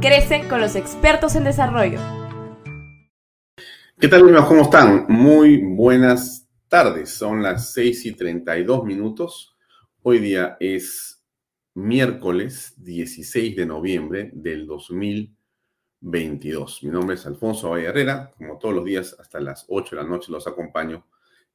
Crece con los expertos en desarrollo. ¿Qué tal amigos? ¿Cómo están? Muy buenas tardes. Son las 6 y 32 minutos. Hoy día es miércoles 16 de noviembre del 2022. Mi nombre es Alfonso Valle Herrera. Como todos los días, hasta las 8 de la noche los acompaño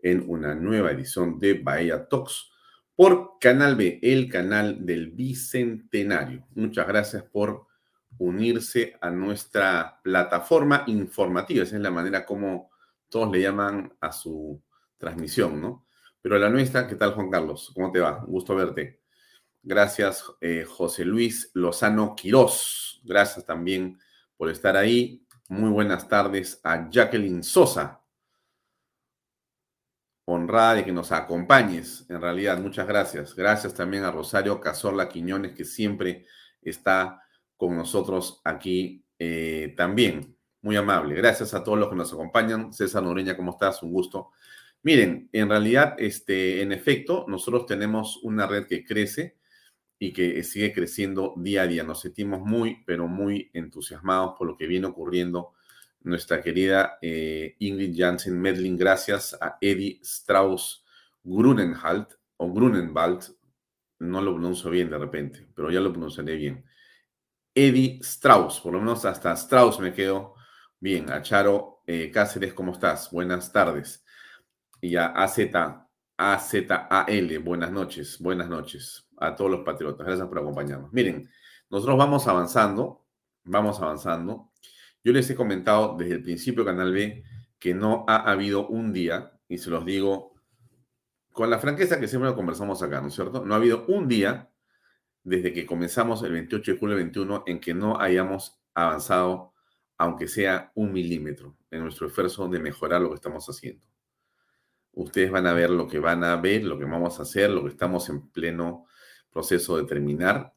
en una nueva edición de Bahía Talks por Canal B, el canal del Bicentenario. Muchas gracias por unirse a nuestra plataforma informativa. Esa es la manera como todos le llaman a su transmisión, ¿no? Pero la nuestra, ¿qué tal Juan Carlos? ¿Cómo te va? gusto verte. Gracias eh, José Luis Lozano Quirós. Gracias también por estar ahí. Muy buenas tardes a Jacqueline Sosa. Honrada de que nos acompañes. En realidad, muchas gracias. Gracias también a Rosario Cazorla Quiñones, que siempre está con nosotros aquí eh, también. Muy amable. Gracias a todos los que nos acompañan. César Noreña, ¿cómo estás? Un gusto. Miren, en realidad, este, en efecto, nosotros tenemos una red que crece y que sigue creciendo día a día. Nos sentimos muy, pero muy entusiasmados por lo que viene ocurriendo. Nuestra querida eh, Ingrid Jansen Medlin, gracias a Eddie Strauss Grunenhalt o Grunenwald, no lo pronuncio bien de repente, pero ya lo pronunciaré bien. Eddie Strauss, por lo menos hasta Strauss me quedo bien. A Charo eh, Cáceres, ¿cómo estás? Buenas tardes. Y a AZ, AZAL, buenas noches, buenas noches a todos los patriotas. Gracias por acompañarnos. Miren, nosotros vamos avanzando, vamos avanzando. Yo les he comentado desde el principio, Canal B, que no ha habido un día, y se los digo con la franqueza que siempre lo conversamos acá, ¿no es cierto? No ha habido un día desde que comenzamos el 28 de julio 21 en que no hayamos avanzado, aunque sea un milímetro, en nuestro esfuerzo de mejorar lo que estamos haciendo. Ustedes van a ver lo que van a ver, lo que vamos a hacer, lo que estamos en pleno proceso de terminar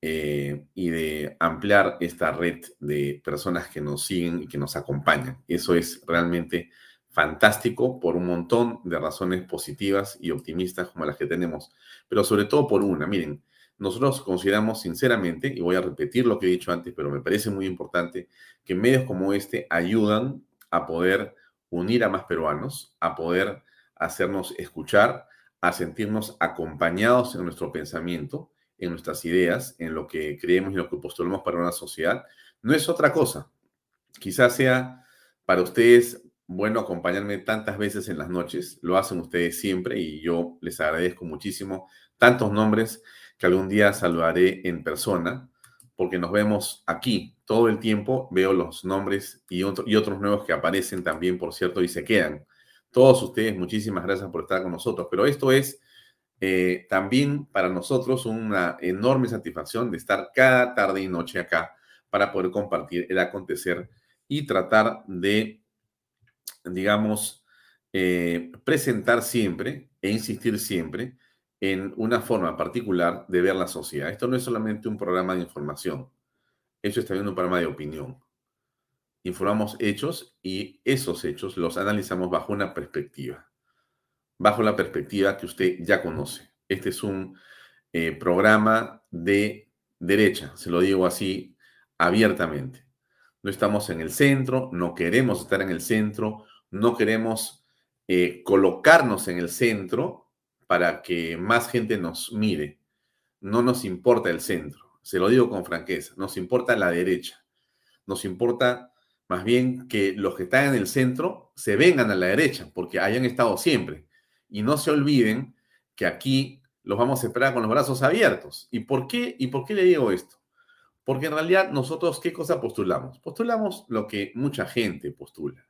eh, y de ampliar esta red de personas que nos siguen y que nos acompañan. Eso es realmente fantástico por un montón de razones positivas y optimistas como las que tenemos, pero sobre todo por una. Miren, nosotros consideramos sinceramente, y voy a repetir lo que he dicho antes, pero me parece muy importante, que medios como este ayudan a poder unir a más peruanos, a poder hacernos escuchar, a sentirnos acompañados en nuestro pensamiento, en nuestras ideas, en lo que creemos y lo que postulamos para una sociedad. No es otra cosa. Quizás sea para ustedes bueno acompañarme tantas veces en las noches, lo hacen ustedes siempre y yo les agradezco muchísimo tantos nombres que algún día saludaré en persona, porque nos vemos aquí todo el tiempo, veo los nombres y, y otros nuevos que aparecen también, por cierto, y se quedan. Todos ustedes, muchísimas gracias por estar con nosotros, pero esto es eh, también para nosotros una enorme satisfacción de estar cada tarde y noche acá para poder compartir el acontecer y tratar de, digamos, eh, presentar siempre e insistir siempre en una forma particular de ver la sociedad. Esto no es solamente un programa de información, eso es también un programa de opinión. Informamos hechos y esos hechos los analizamos bajo una perspectiva bajo la perspectiva que usted ya conoce. Este es un eh, programa de derecha, se lo digo así abiertamente. No estamos en el centro, no queremos estar en el centro, no queremos eh, colocarnos en el centro para que más gente nos mire. No nos importa el centro, se lo digo con franqueza, nos importa la derecha. Nos importa más bien que los que están en el centro se vengan a la derecha, porque hayan estado siempre. Y no se olviden que aquí los vamos a esperar con los brazos abiertos. ¿Y por qué? ¿Y por qué le digo esto? Porque en realidad nosotros, ¿qué cosa postulamos? Postulamos lo que mucha gente postula,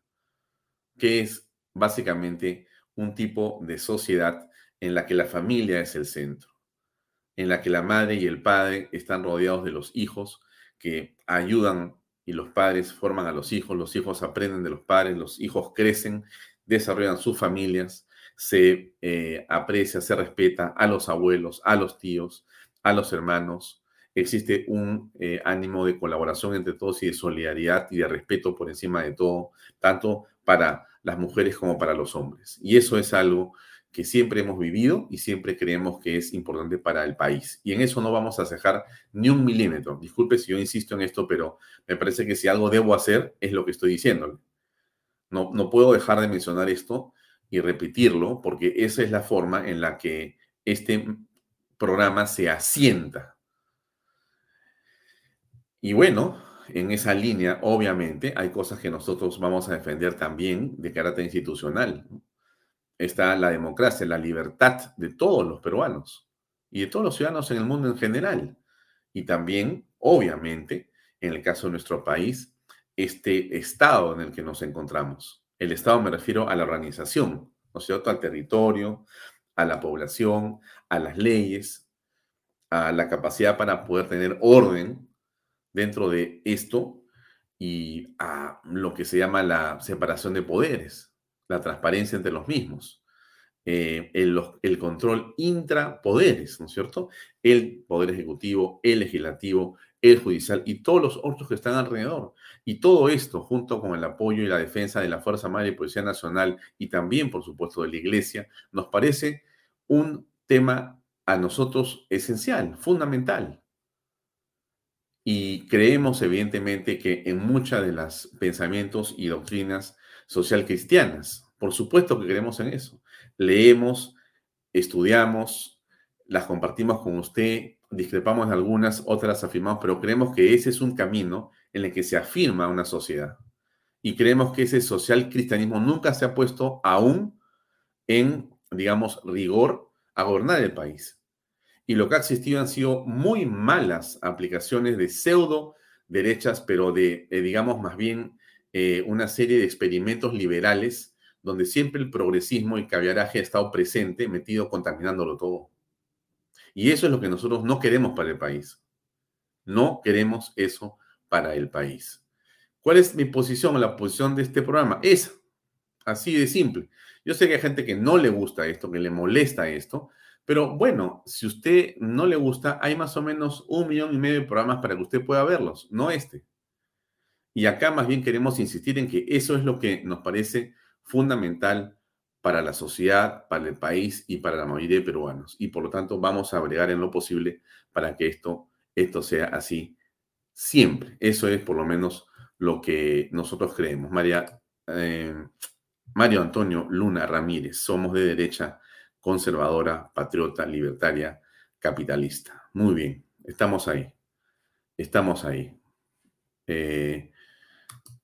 que es básicamente un tipo de sociedad en la que la familia es el centro, en la que la madre y el padre están rodeados de los hijos que ayudan y los padres forman a los hijos, los hijos aprenden de los padres, los hijos crecen, desarrollan sus familias, se eh, aprecia, se respeta a los abuelos, a los tíos, a los hermanos. Existe un eh, ánimo de colaboración entre todos y de solidaridad y de respeto por encima de todo, tanto para las mujeres como para los hombres. Y eso es algo que siempre hemos vivido y siempre creemos que es importante para el país. Y en eso no vamos a cejar ni un milímetro. Disculpe si yo insisto en esto, pero me parece que si algo debo hacer es lo que estoy diciendo. No, no puedo dejar de mencionar esto y repetirlo, porque esa es la forma en la que este programa se asienta. Y bueno, en esa línea, obviamente, hay cosas que nosotros vamos a defender también de carácter institucional. Está la democracia, la libertad de todos los peruanos y de todos los ciudadanos en el mundo en general. Y también, obviamente, en el caso de nuestro país, este estado en el que nos encontramos. El Estado me refiero a la organización, ¿no es cierto? Al territorio, a la población, a las leyes, a la capacidad para poder tener orden dentro de esto y a lo que se llama la separación de poderes, la transparencia entre los mismos, eh, el, el, control intrapoderes, ¿no es cierto? El poder ejecutivo, el legislativo, el judicial y todos los otros que están alrededor. Y todo esto, junto con el apoyo y la defensa de la Fuerza Armada y Policía Nacional y también, por supuesto, de la Iglesia, nos parece un tema a nosotros esencial, fundamental. Y creemos, evidentemente, que en muchas de las pensamientos y doctrinas social cristianas, por supuesto que creemos en eso. Leemos, estudiamos, las compartimos con usted, discrepamos en algunas, otras afirmamos, pero creemos que ese es un camino en el que se afirma una sociedad. Y creemos que ese social cristianismo nunca se ha puesto aún en, digamos, rigor a gobernar el país. Y lo que ha existido han sido muy malas aplicaciones de pseudo derechas, pero de, eh, digamos, más bien eh, una serie de experimentos liberales donde siempre el progresismo y caviaraje ha estado presente, metido contaminándolo todo. Y eso es lo que nosotros no queremos para el país. No queremos eso para el país. ¿Cuál es mi posición, la posición de este programa? Es así de simple. Yo sé que hay gente que no le gusta esto, que le molesta esto, pero bueno, si usted no le gusta, hay más o menos un millón y medio de programas para que usted pueda verlos, no este. Y acá más bien queremos insistir en que eso es lo que nos parece fundamental para la sociedad, para el país y para la mayoría de peruanos. Y por lo tanto vamos a bregar en lo posible para que esto, esto sea así siempre. Eso es por lo menos lo que nosotros creemos. María, eh, Mario Antonio Luna Ramírez, somos de derecha conservadora, patriota, libertaria, capitalista. Muy bien, estamos ahí. Estamos ahí. Eh,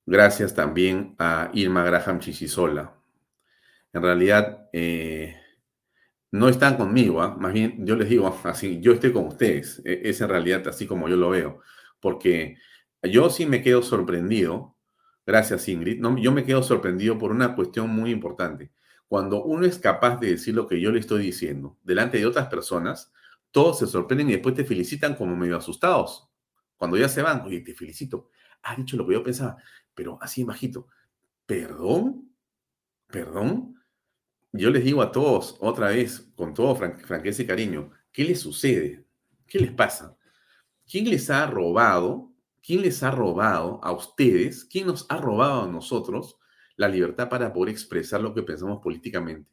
gracias también a Irma Graham Chichisola en realidad, eh, no están conmigo, ¿ah? más bien yo les digo así, yo estoy con ustedes, e, es en realidad así como yo lo veo, porque yo sí me quedo sorprendido, gracias Ingrid, yo me quedo sorprendido por una cuestión muy importante. Cuando uno es capaz de decir lo que yo le estoy diciendo delante de otras personas, todos se sorprenden y después te felicitan como medio asustados. Cuando ya se van, oye, te felicito, has dicho lo que yo pensaba, pero así bajito, ¿perdón? ¿Perdón? yo les digo a todos, otra vez, con todo franqueza y cariño, ¿qué les sucede? ¿Qué les pasa? ¿Quién les ha robado? ¿Quién les ha robado a ustedes? ¿Quién nos ha robado a nosotros la libertad para poder expresar lo que pensamos políticamente?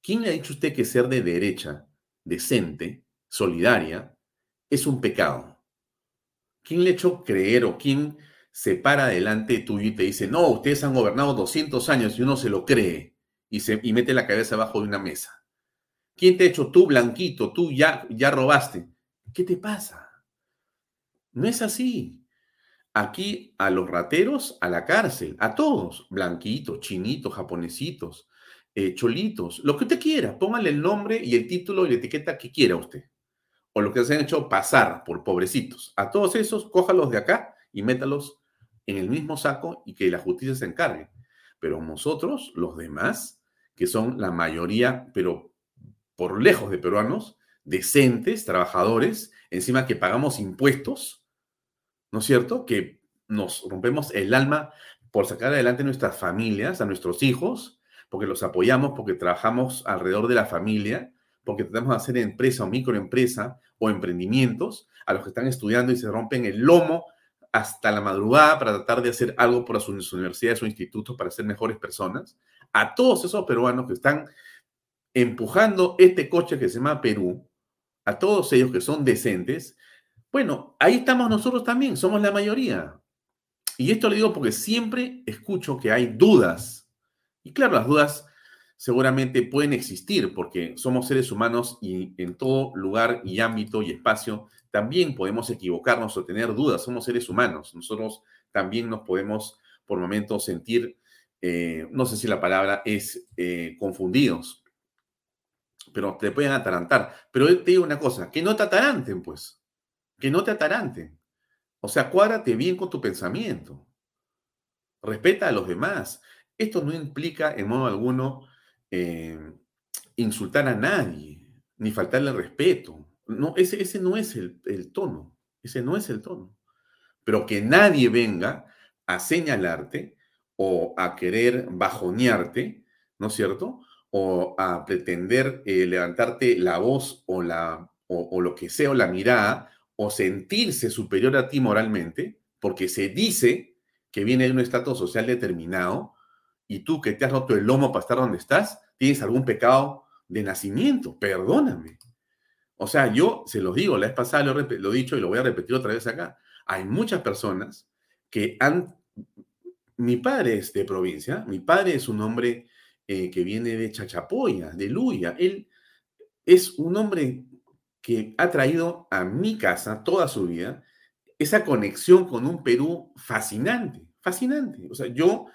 ¿Quién le ha dicho a usted que ser de derecha, decente, solidaria, es un pecado? ¿Quién le ha hecho creer o quién se para delante tuyo y te dice, no, ustedes han gobernado 200 años y uno se lo cree? y, se, y mete la cabeza abajo de una mesa. ¿Quién te ha hecho tú, blanquito? Tú ya, ya robaste. ¿Qué te pasa? No es así. Aquí a los rateros, a la cárcel, a todos, blanquitos, chinitos, japonesitos, eh, cholitos, lo que usted quiera, póngale el nombre y el título y la etiqueta que quiera usted. O lo que se han hecho pasar por pobrecitos. A todos esos, cójalos de acá y métalos en el mismo saco y que la justicia se encargue. Pero nosotros, los demás, que son la mayoría, pero por lejos de peruanos, decentes, trabajadores, encima que pagamos impuestos, ¿no es cierto? Que nos rompemos el alma por sacar adelante nuestras familias, a nuestros hijos, porque los apoyamos, porque trabajamos alrededor de la familia, porque tratamos de hacer empresa o microempresa o emprendimientos, a los que están estudiando y se rompen el lomo hasta la madrugada para tratar de hacer algo por sus universidades o institutos para ser mejores personas, a todos esos peruanos que están empujando este coche que se llama Perú, a todos ellos que son decentes, bueno, ahí estamos nosotros también, somos la mayoría. Y esto lo digo porque siempre escucho que hay dudas. Y claro, las dudas seguramente pueden existir porque somos seres humanos y en todo lugar y ámbito y espacio también podemos equivocarnos o tener dudas, somos seres humanos. Nosotros también nos podemos por momentos sentir eh, no sé si la palabra es eh, confundidos, pero te pueden atarantar. Pero te digo una cosa, que no te ataranten, pues, que no te ataranten. O sea, cuádrate bien con tu pensamiento. Respeta a los demás. Esto no implica en modo alguno eh, insultar a nadie, ni faltarle respeto. No, ese, ese no es el, tono. Ese no es el tono. Pero que nadie venga a señalarte o a querer bajonearte, ¿no es cierto? O a pretender eh, levantarte la voz o, la, o, lo que sea, o la mirada, o sentirse superior a ti moralmente, porque se dice que viene de un estatus social determinado, y tú que te has roto el lomo para estar donde estás, tienes algún pecado de nacimiento, perdóname. O sea, yo se los digo, la vez pasada lo, lo he dicho y lo voy a repetir otra vez acá. Hay muchas personas que han mi padre es de provincia, mi padre es un hombre eh, que viene de Chachapoya, de Luya. Él es un hombre que ha traído a mi casa toda su vida esa conexión con un Perú fascinante, fascinante. O sea, yo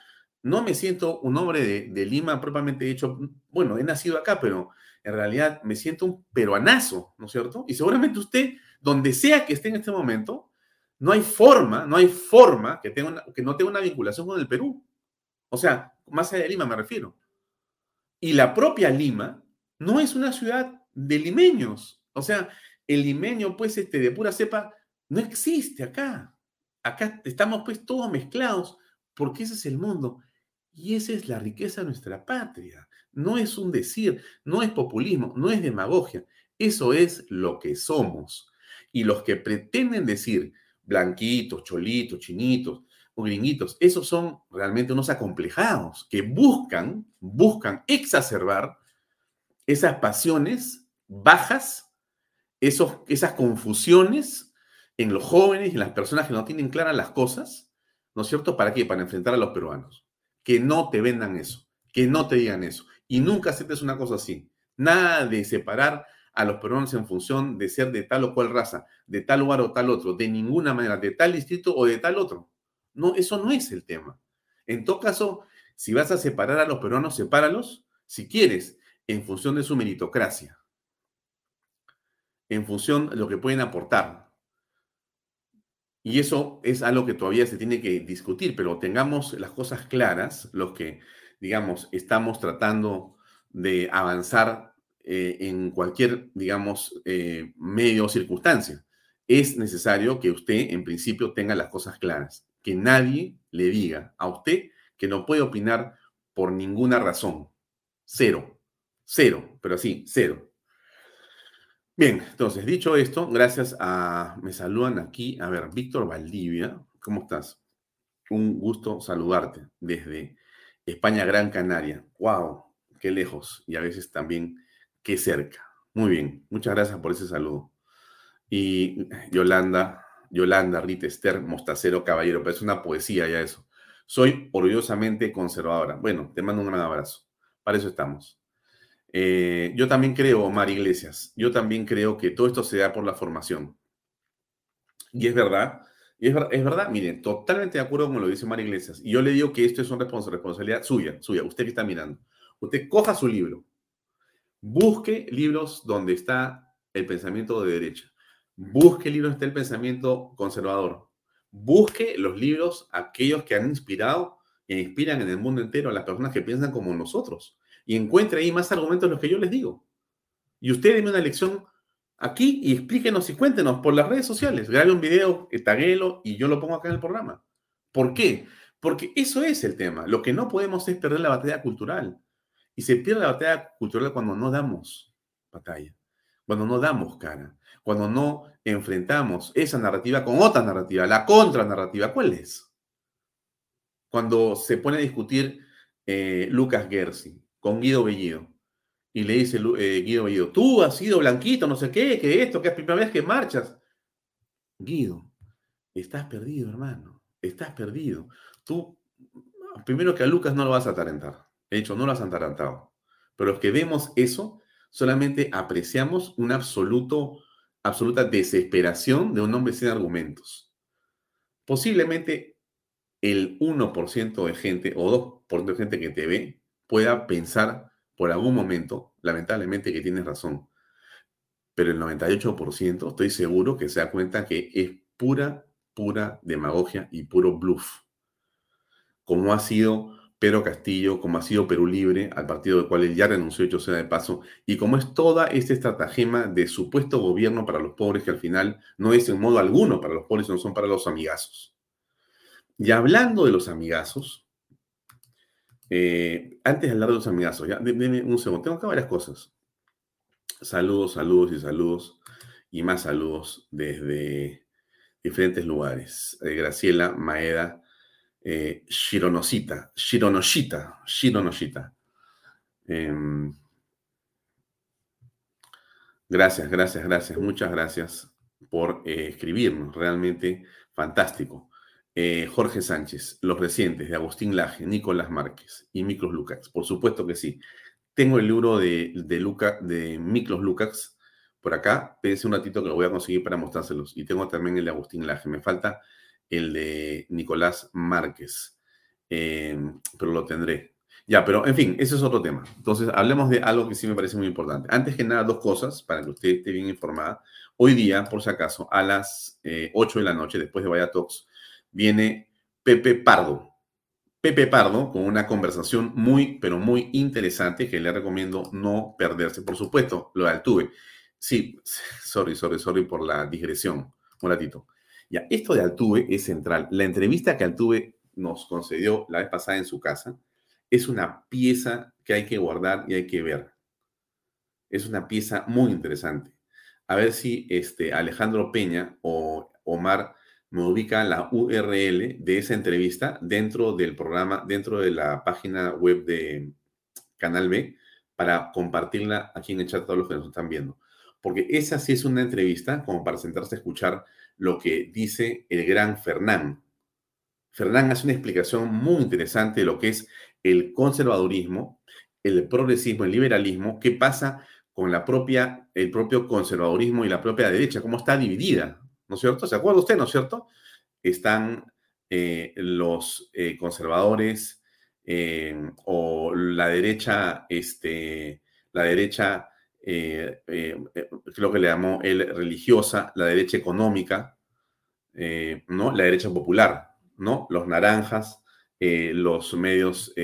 no me siento un hombre de, de Lima propiamente dicho, bueno, he nacido acá, pero en realidad me siento un peruanazo, ¿no es cierto? Y seguramente usted, donde sea que esté en este momento, no hay forma, no hay forma que, tenga que no tenga una vinculación con el Perú. O sea, más allá de Lima me refiero. Y la propia Lima no es una ciudad de limeños. O sea, el limeño, pues, este, de pura cepa, no existe acá. Acá estamos, pues, todos mezclados, porque ese es el mundo. Y esa es la riqueza de nuestra patria. No es un decir, no es populismo, no es demagogia. Eso es lo que somos. Y los que pretenden decir blanquitos, cholitos, chinitos o gringuitos, esos son realmente unos acomplejados que buscan, buscan exacerbar esas pasiones bajas, esos, esas confusiones en los jóvenes y en las personas que no tienen claras las cosas, ¿no es cierto? ¿Para qué? Para enfrentar a los peruanos. Que no te vendan eso, que no te digan eso. Y nunca aceptes una cosa así. Nada de separar a los peruanos en función de ser de tal o cual raza, de tal lugar o tal otro, de ninguna manera, de tal distrito o de tal otro. No, eso no es el tema. En todo caso, si vas a separar a los peruanos, sepáralos si quieres en función de su meritocracia, en función de lo que pueden aportar. Y eso es algo que todavía se tiene que discutir, pero tengamos las cosas claras, los que, digamos, estamos tratando de avanzar eh, en cualquier, digamos, eh, medio o circunstancia. Es necesario que usted, en principio, tenga las cosas claras. Que nadie le diga a usted que no puede opinar por ninguna razón. Cero. Cero. Pero sí, cero. Bien, entonces, dicho esto, gracias a... Me saludan aquí. A ver, Víctor Valdivia, ¿cómo estás? Un gusto saludarte desde España, Gran Canaria. ¡Wow! Qué lejos y a veces también qué cerca. Muy bien, muchas gracias por ese saludo. Y Yolanda, Yolanda, Rita Esther, Mostacero Caballero, pero es una poesía ya eso. Soy orgullosamente conservadora. Bueno, te mando un gran abrazo. Para eso estamos. Eh, yo también creo, Omar Iglesias, yo también creo que todo esto se da por la formación. Y es verdad, y es, verdad, miren, totalmente de acuerdo con lo dice Omar Iglesias. Y yo le digo que esto es una responsabilidad suya, suya, usted que está mirando. Usted coja su libro, busque libros donde está el pensamiento de derecha, busque libros donde está el pensamiento conservador, busque los libros, aquellos que han inspirado e inspiran en el mundo entero a las personas que piensan como nosotros y encuentre ahí más argumentos de los que yo les digo. Y usted deme una lección aquí y explíquenos y cuéntenos por las redes sociales. Grabe un video, taguelo y yo lo pongo acá en el programa. ¿Por qué? Porque eso es el tema. Lo que no podemos es perder la batalla cultural. Y se pierde la batalla cultural cuando no damos batalla, cuando no damos cara, cuando no enfrentamos esa narrativa con otra narrativa, la contranarrativa. ¿Cuál es? Cuando se pone a discutir eh, Lucas Gersi, con Guido Bellido. Y le dice eh, Guido tú has sido blanquito, no sé qué, que esto, que es primera vez que marchas. Guido, estás perdido, hermano. Estás perdido. Tú, primero que a Lucas no lo vas a atarantar. De hecho, no lo has atarantado. Pero los que vemos eso, solamente apreciamos una absoluto, absoluta desesperación de un hombre sin argumentos. Posiblemente el 1% de gente o 2% de gente que te ve pueda pensar por algún momento, lamentablemente, que tienes razón. Pero el 98% estoy seguro que se da cuenta que es pura, pura demagogia y puro bluff. Como ha sido Pedro Castillo, como ha sido Perú Libre, al partido del cual él ya renunció, hecho sea de paso, y como es toda esta estratagema de supuesto gobierno para los pobres, que al final no es en modo alguno para los pobres, sino son para los amigazos. Y hablando de los amigazos, eh, antes de hablar de los amigazos, ya, denme un segundo. Tengo que varias cosas. Saludos, saludos y saludos. Y más saludos desde diferentes lugares. Eh, Graciela Maeda, eh, Shironosita, Shironoshita, Shironoshita. Em, gracias, gracias, gracias. Muchas gracias por escribirnos. Realmente fantástico. Eh, Jorge Sánchez, los recientes de Agustín Laje, Nicolás Márquez y Miklos Lukács. Por supuesto que sí. Tengo el libro de, de, Luca, de Miklos Lukács por acá. Pense un ratito que lo voy a conseguir para mostrárselos. Y tengo también el de Agustín Laje. Me falta el de Nicolás Márquez, eh, pero lo tendré. Ya, pero en fin, ese es otro tema. Entonces, hablemos de algo que sí me parece muy importante. Antes que nada, dos cosas para que usted esté bien informada. Hoy día, por si acaso, a las 8 eh, de la noche, después de Vaya Talks, viene Pepe Pardo. Pepe Pardo con una conversación muy, pero muy interesante que le recomiendo no perderse. Por supuesto, lo Altuve. Sí, sorry, sorry, sorry por la digresión. Un ratito. Ya, esto de Altuve es central. La entrevista que Altuve nos concedió la vez pasada en su casa es una pieza que hay que guardar y hay que ver. Es una pieza muy interesante. A ver si este Alejandro Peña o Omar me ubica la URL de esa entrevista dentro del programa, dentro de la página web de Canal B, para compartirla aquí en el chat a todos los que nos están viendo. Porque esa sí es una entrevista como para sentarse a escuchar lo que dice el gran Fernán. Fernán hace una explicación muy interesante de lo que es el conservadurismo, el progresismo, el liberalismo, qué pasa con la propia, el propio conservadurismo y la propia derecha, cómo está dividida. ¿No es cierto? ¿Se acuerda usted, no es cierto? Están eh, los eh, conservadores eh, o la derecha, este, la derecha, creo que le llamó él religiosa, la derecha económica, ¿no? La derecha popular, ¿no? Los naranjas, los medios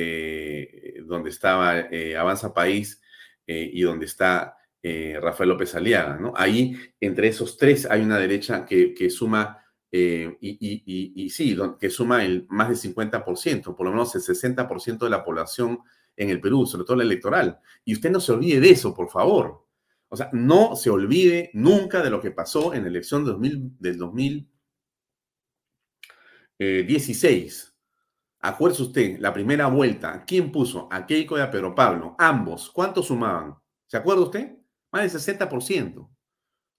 donde estaba Avanza País y donde está Rafael López Aliaga, ¿no? Ahí, entre esos tres, hay una derecha que, suma eh, y, sí, que suma el más del 50%, por lo menos el 60% de la población en el Perú, sobre todo la electoral. Y usted no se olvide de eso, por favor. O sea, no se olvide nunca de lo que pasó en la elección de 2000, del 2016. Eh, Acuérdese usted, la primera vuelta, ¿quién puso? A Keiko y a Pedro Pablo. Ambos, ¿cuánto sumaban? ¿Se acuerda usted? Más del 60%.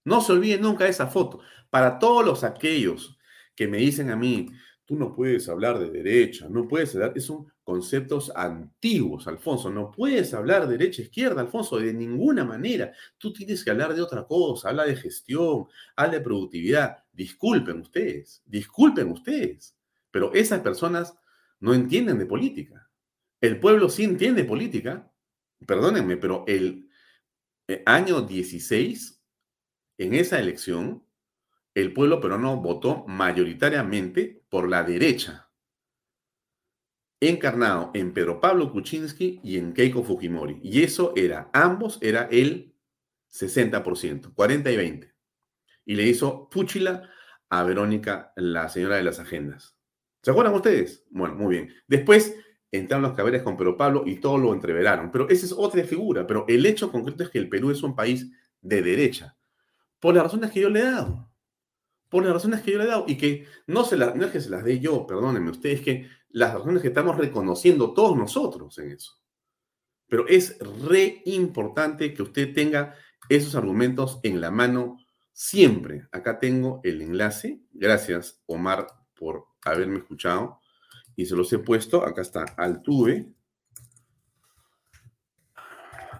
No se olvide nunca de esa foto. Para todos los aquellos que me dicen a mí, tú no puedes hablar de derecha, no puedes hablar, son conceptos antiguos, Alfonso, no puedes hablar de derecha, izquierda, Alfonso, de ninguna manera. Tú tienes que hablar de otra cosa, habla de gestión, habla de productividad. Disculpen ustedes, disculpen ustedes, pero esas personas no entienden de política. El pueblo sí entiende política, perdónenme, pero el eh, año 16 en esa elección, el pueblo peruano votó mayoritariamente por la derecha, encarnado en Pedro Pablo Kuczynski y en Keiko Fujimori. Y eso era, ambos era el 60%, 40 y 20. Y le hizo Puchila a Verónica, la señora de las agendas. ¿Se acuerdan ustedes? Bueno, muy bien. Después entraron los caberes con Pedro Pablo y todo lo entreveraron. Pero esa es otra figura. Pero el hecho concreto es que el Perú es un país de derecha. Por las razones que yo le he dado. Por las razones que yo le he dado. Y que no, se no es que se las dé yo, perdónenme ustedes, que las razones que estamos reconociendo todos nosotros en eso. Pero es re importante que usted tenga esos argumentos en la mano siempre. Acá tengo el enlace. Gracias, Omar, por haberme escuchado. Y se los he puesto. Acá está Altuve.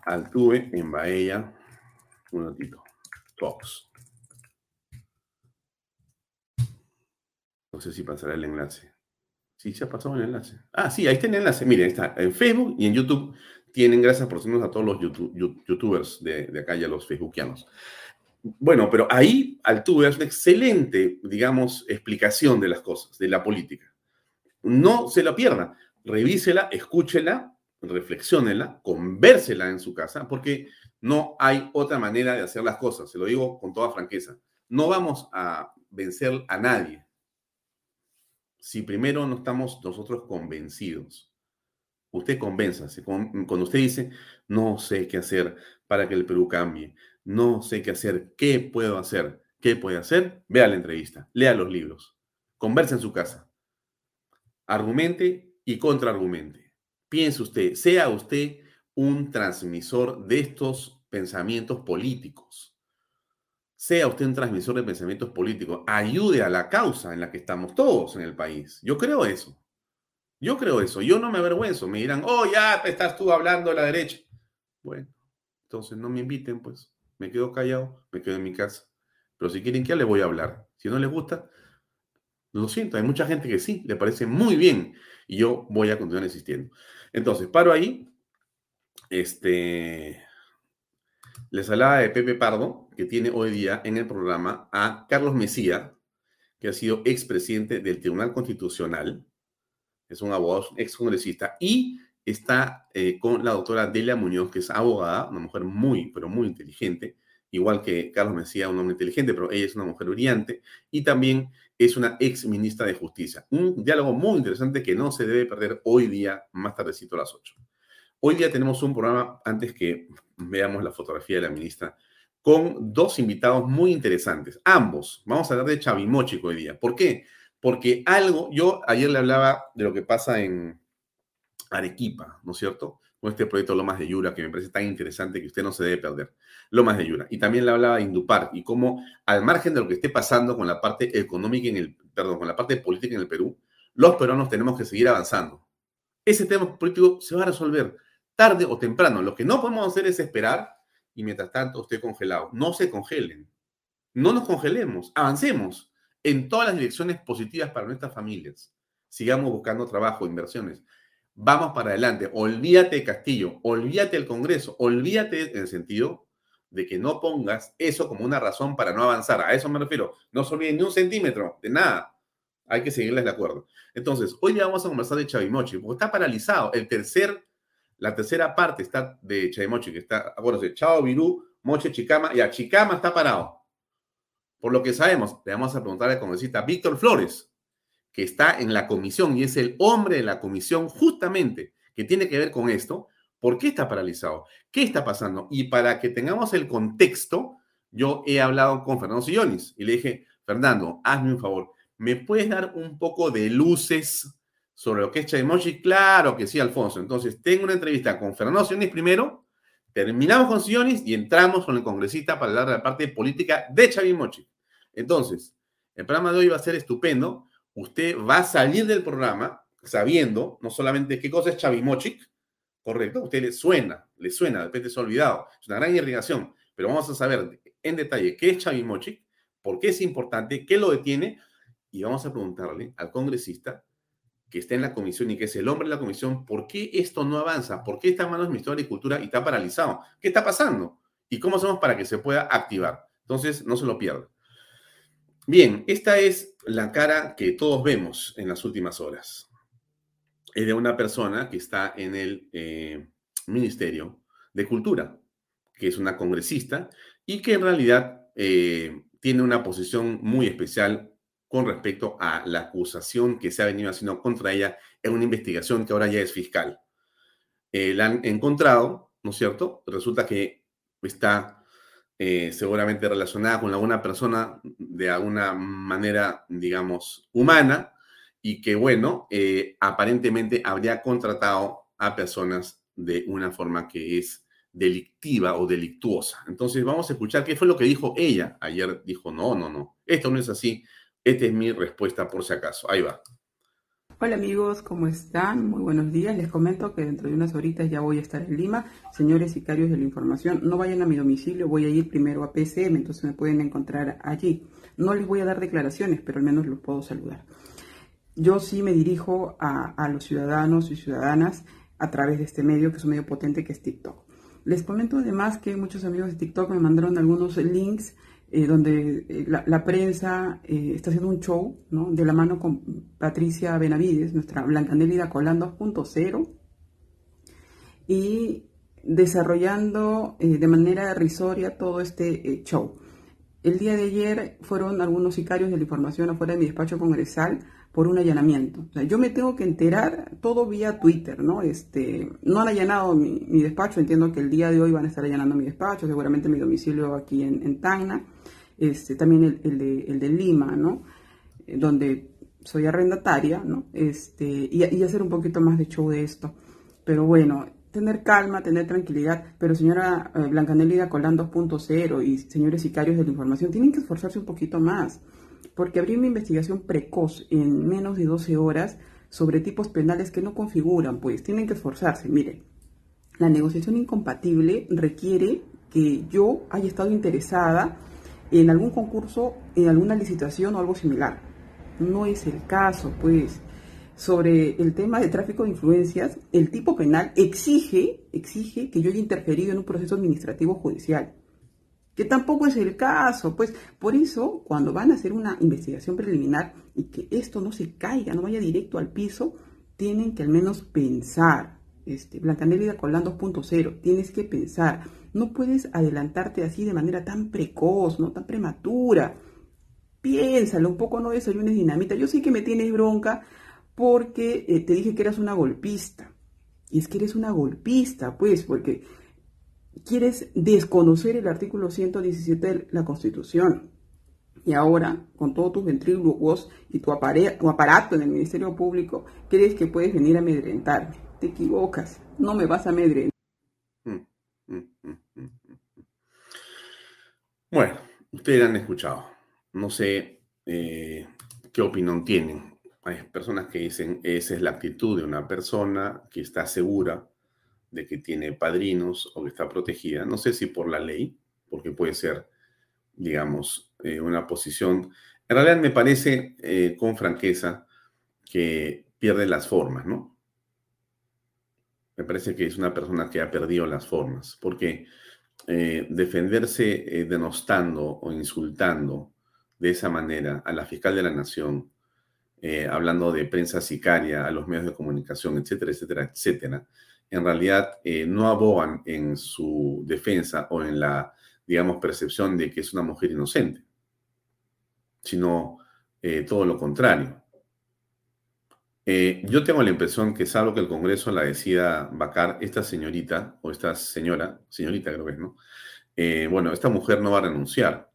Altuve en Bahía. Un ratito. No sé si pasará el enlace. Sí, se ha pasado el enlace. Ah, sí, ahí está el enlace. Miren, está en Facebook y en YouTube. Tienen, gracias por seguirnos a todos los youtubers de, acá y a los facebookianos. Bueno, pero ahí Altuve es una excelente, digamos, explicación de las cosas, de la política. No se la pierda. Revísela, escúchela, reflexiónela, convérsela en su casa, porque no hay otra manera de hacer las cosas, se lo digo con toda franqueza. No vamos a vencer a nadie si primero no estamos nosotros convencidos. Usted convénzase. Cuando usted dice, no sé qué hacer para que el Perú cambie, no sé qué hacer, ¿qué puedo hacer? ¿Qué puede hacer? Vea la entrevista, lea los libros, converse en su casa, argumente y contraargumente. Piense usted, sea usted un transmisor de estos pensamientos políticos. Sea usted un transmisor de pensamientos políticos. Ayude a la causa en la que estamos todos en el país. Yo creo eso. Yo creo eso. Yo no me avergüenzo. Me dirán, oh, ya estás tú hablando de la derecha. Bueno, entonces no me inviten, pues. Me quedo callado, me quedo en mi casa. Pero si quieren que les voy a hablar. Si no les gusta, lo siento. Hay mucha gente que sí, le parece muy bien. Y yo voy a continuar insistiendo. Entonces, paro ahí este, les hablaba de Pepe Pardo, que tiene hoy día en el programa a Carlos Mesía, que ha sido expresidente del Tribunal Constitucional, es un abogado, ex congresista, y está eh, con la doctora Delia Muñoz, que es abogada, una mujer muy, pero muy inteligente, igual que Carlos Mesía, un hombre inteligente, pero ella es una mujer brillante, y también es una ex ministra de Justicia. Un diálogo muy interesante que no se debe perder hoy día, más tardecito a las 8. Hoy día tenemos un programa, antes que veamos la fotografía de la ministra, con dos invitados muy interesantes. Ambos. Vamos a hablar de Chavimochico hoy día. ¿Por qué? Porque algo, yo ayer le hablaba de lo que pasa en Arequipa, ¿no es cierto? Con este proyecto Lomas de Yura, que me parece tan interesante que usted no se debe perder. Lomas de Yura. Y también le hablaba de Indupar y cómo, al margen de lo que esté pasando con la parte económica en el, perdón, con la parte política en el Perú, los peruanos tenemos que seguir avanzando. Ese tema político se va a resolver tarde o temprano. Lo que no podemos hacer es esperar y mientras tanto usted congelado. No se congelen. No nos congelemos. Avancemos en todas las direcciones positivas para nuestras familias. Sigamos buscando trabajo, inversiones. Vamos para adelante, olvídate de Castillo, olvídate del Congreso, olvídate en el sentido de que no pongas eso como una razón para no avanzar. A eso me refiero. No se olviden ni un centímetro de nada. Hay que seguirles de acuerdo. Entonces, hoy ya vamos a conversar de Chavimochi, porque está paralizado. El tercer, la tercera parte está de Chavimochi, que está, acuérdense, Chao, Virú, Moche, Chicama, y a Chicama está parado. Por lo que sabemos, le vamos a preguntar al congresista Víctor Flores, que está en la comisión y es el hombre de la comisión justamente que tiene que ver con esto, ¿por qué está paralizado? ¿Qué está pasando? Y para que tengamos el contexto, yo he hablado con Fernando Sillonis y le dije, Fernando, hazme un favor, ¿me puedes dar un poco de luces sobre lo que es Chaimochi? Claro que sí, Alfonso. Entonces, tengo una entrevista con Fernando Sillonis primero, terminamos con Sillonis y entramos con el congresista para hablar de la parte política de Chavimochi. Entonces, el programa de hoy va a ser estupendo. Usted va a salir del programa sabiendo no solamente qué cosa es Chavimochic, correcto, a usted le suena, le suena, de repente se ha olvidado, es una gran irrigación, pero vamos a saber en detalle qué es Chavimochic, por qué es importante, qué lo detiene, y vamos a preguntarle al congresista que está en la comisión y que es el hombre de la comisión, ¿por qué esto no avanza? ¿Por qué está en manos del Ministerio de Agricultura y está paralizado? ¿Qué está pasando? ¿Y cómo hacemos para que se pueda activar? Entonces, no se lo pierda. Bien, esta es la cara que todos vemos en las últimas horas. Es de una persona que está en el eh, Ministerio de Cultura, que es una congresista y que en realidad eh, tiene una posición muy especial con respecto a la acusación que se ha venido haciendo contra ella en una investigación que ahora ya es fiscal. Eh, la han encontrado, ¿no es cierto? Resulta que está eh, seguramente relacionada con alguna persona de alguna manera, digamos, humana, y que, bueno, eh, aparentemente habría contratado a personas de una forma que es delictiva o delictuosa. Entonces vamos a escuchar qué fue lo que dijo ella. Ayer dijo, no, no, no, esto no es así. Esta es mi respuesta por si acaso. Ahí va. Hola amigos, ¿cómo están? Muy buenos días. Les comento que dentro de unas horitas ya voy a estar en Lima. Señores sicarios de la información, no vayan a mi domicilio, voy a ir primero a PCM, entonces me pueden encontrar allí. No les voy a dar declaraciones, pero al menos los puedo saludar. Yo sí me dirijo a, a los ciudadanos y ciudadanas a través de este medio, que es un medio potente que es TikTok. Les comento además que muchos amigos de TikTok me mandaron algunos links eh, donde eh, la, prensa eh, está haciendo un show. De la mano con Patricia Benavides, nuestra Blancanélida Colán 2.0, y desarrollando de manera risoria todo este show. El día de ayer fueron algunos sicarios de la información afuera de mi despacho congresal por un allanamiento. yo me tengo que enterar todo vía Twitter, ¿no? Este, no han allanado mi, despacho, entiendo que el día de hoy van a estar allanando mi despacho, seguramente mi domicilio aquí en, en Tacna este, también el, de, el de Lima, ¿no? Eh, donde soy arrendataria, ¿no? Este, y, hacer un poquito más de show de esto. Pero bueno, tener calma, tener tranquilidad. Pero señora eh, Blancanelida Colán 2.0 y señores sicarios de la información tienen que esforzarse un poquito más. Porque abrir una investigación precoz en menos de 12 horas sobre tipos penales que no configuran, pues tienen que esforzarse. Miren, la negociación incompatible requiere que yo haya estado interesada en algún concurso, en alguna licitación o algo similar. No es el caso, pues. Sobre el tema de tráfico de influencias, el tipo penal exige, exige que yo haya interferido en un proceso administrativo judicial. Que tampoco es el caso, pues por eso cuando van a hacer una investigación preliminar y que esto no se caiga, no vaya directo al piso, tienen que al menos pensar. Este, Blancanélida Colán 2.0, tienes que pensar no puedes adelantarte así de manera tan precoz, no tan prematura. Piénsalo, un poco no desayunes dinamita. Yo sé que me tienes bronca porque eh, te dije que eras una golpista. Y es que eres una golpista, pues, porque quieres desconocer el artículo 117 de la Constitución. Y ahora, con todos tus ventrílogos y tu, aparato en el Ministerio Público, crees que puedes venir a amedrentarme. Te equivocas, no me vas a amedrentar. Bueno, ustedes han escuchado. No sé eh, qué opinión tienen. Hay personas que dicen esa es la actitud de una persona que está segura de que tiene padrinos o que está protegida. No sé si por la ley, porque puede ser, digamos, eh, una posición. En realidad me parece, eh, con franqueza, que pierde las formas, ¿no? me parece que es una persona que ha perdido las formas, porque eh, defenderse denostando o insultando de esa manera a la fiscal de la nación, hablando de prensa sicaria, a los medios de comunicación, etcétera, etcétera, etcétera, en realidad no abogan en su defensa o en la, digamos, percepción de que es una mujer inocente, sino todo lo contrario. yo tengo la impresión que salvo que el Congreso la decida vacar, esta señorita, o esta señora, señorita creo que es, ¿no? bueno, esta mujer no va a renunciar.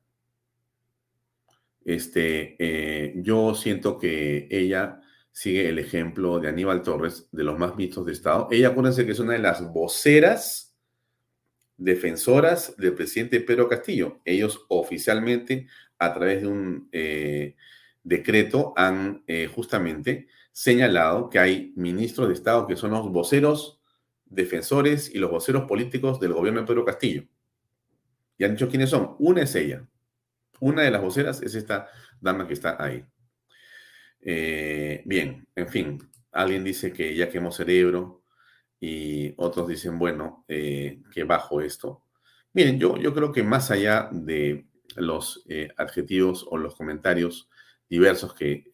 Este, eh, yo siento que ella sigue el ejemplo de Aníbal Torres, de los más vistos de Estado. Ella, acuérdense que es una de las voceras defensoras del presidente Pedro Castillo. Ellos oficialmente, a través de un eh, decreto, han eh, justamente señalado que hay ministros de Estado que son los voceros defensores y los voceros políticos del gobierno de Pedro Castillo. Y han dicho quiénes son. Una es ella. Una de las voceras es esta dama que está ahí. Eh, bien, en fin, alguien dice que ya quemó cerebro y otros dicen, bueno, eh, que bajo esto. Miren, yo, yo creo que más allá de los eh, adjetivos o los comentarios diversos que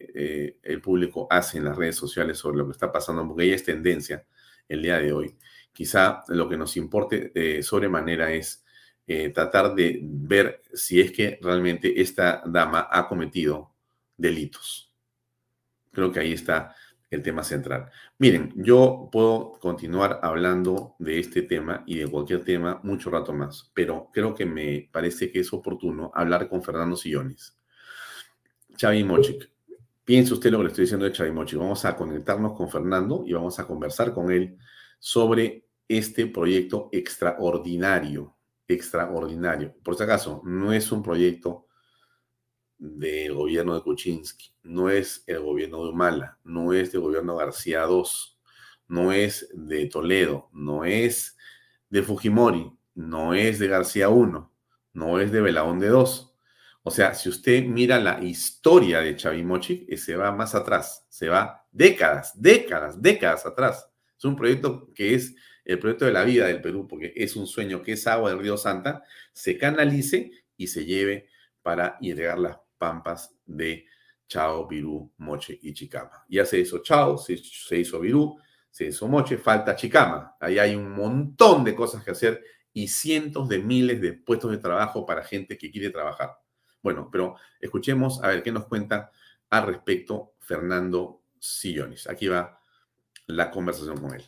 el público hace en las redes sociales sobre lo que está pasando, porque ella es tendencia el día de hoy, quizá lo que nos importe sobremanera es eh, tratar de ver si es que realmente esta dama ha cometido delitos. Creo que ahí está el tema central. Miren, yo puedo continuar hablando de este tema y de cualquier tema mucho rato más, pero creo que me parece que es oportuno hablar con Fernando Sillones. Xavi Mochic. Piense usted lo que le estoy diciendo de Xavi Mochic. Vamos a conectarnos con Fernando y vamos a conversar con él sobre este proyecto extraordinario extraordinario. Por si acaso, no es un proyecto del gobierno de Kuczynski, no es el gobierno de Humala, no es del gobierno García II, no es de Toledo, no es de Fujimori, no es de García I, no es de Belaonde II. O sea, si usted mira la historia de Chavimochi, eh, se va más atrás, se va décadas, décadas, décadas atrás. Es un proyecto que es el proyecto de la vida del Perú, porque es un sueño que esa agua del río Santa se canalice y se lleve para irrigar las pampas de Chao, Virú, Moche y Chicama. Ya se hizo Chao, se, hizo Virú, se hizo Moche, falta Chicama. Ahí hay un montón de cosas que hacer y cientos de miles de puestos de trabajo para gente que quiere trabajar. Bueno, pero escuchemos a ver qué nos cuenta al respecto Fernando Sillones. Aquí va la conversación con él.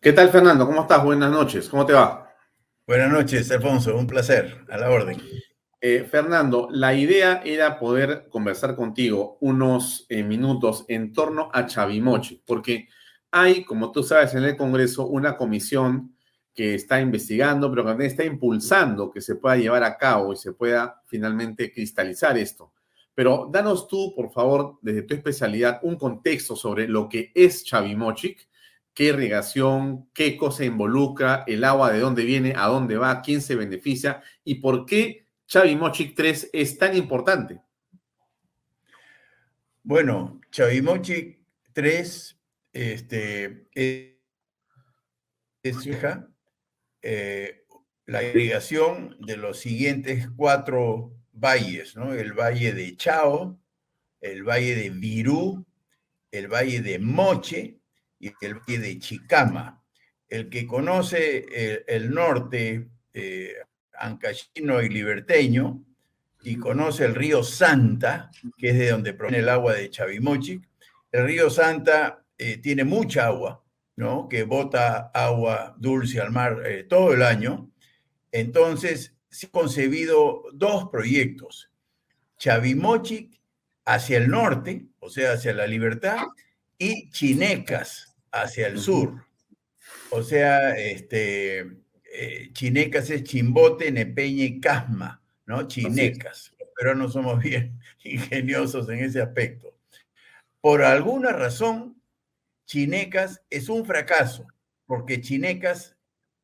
¿Qué tal, Fernando? ¿Cómo estás? Buenas noches. ¿Cómo te va? Buenas noches, Alfonso. Un placer. A la orden. Eh, Fernando, la idea era poder conversar contigo unos eh, minutos en torno a Chavimochi, porque hay, como tú sabes, en el Congreso una comisión que está investigando, pero que también está impulsando que se pueda llevar a cabo y se pueda finalmente cristalizar esto. Pero danos tú, por favor, desde tu especialidad, un contexto sobre lo que es Chavimochic qué irrigación, qué cosa involucra, el agua de dónde viene, a dónde va, quién se beneficia y por qué Chavimochic 3 es tan importante. Bueno, Chavimochic 3 este, es, eh, la irrigación de los siguientes cuatro valles, ¿no? El valle de Chao, el valle de Virú, el valle de Moche y el valle de Chicama. El que conoce el, norte eh, ancashino y liberteño y conoce el río Santa, que es de donde proviene el agua de Chavimochic, el río Santa eh, tiene mucha agua, ¿no? Que bota agua dulce al mar eh, todo el año. Entonces, se han concebido dos proyectos. Chavimochic hacia el norte, o sea, hacia la libertad, y Chinecas hacia el sur. O sea, este, eh, Chinecas es Chimbote, Nepeña y Casma, ¿no? Chinecas. Pero no somos bien ingeniosos en ese aspecto. Por alguna razón, Chinecas es un fracaso, porque Chinecas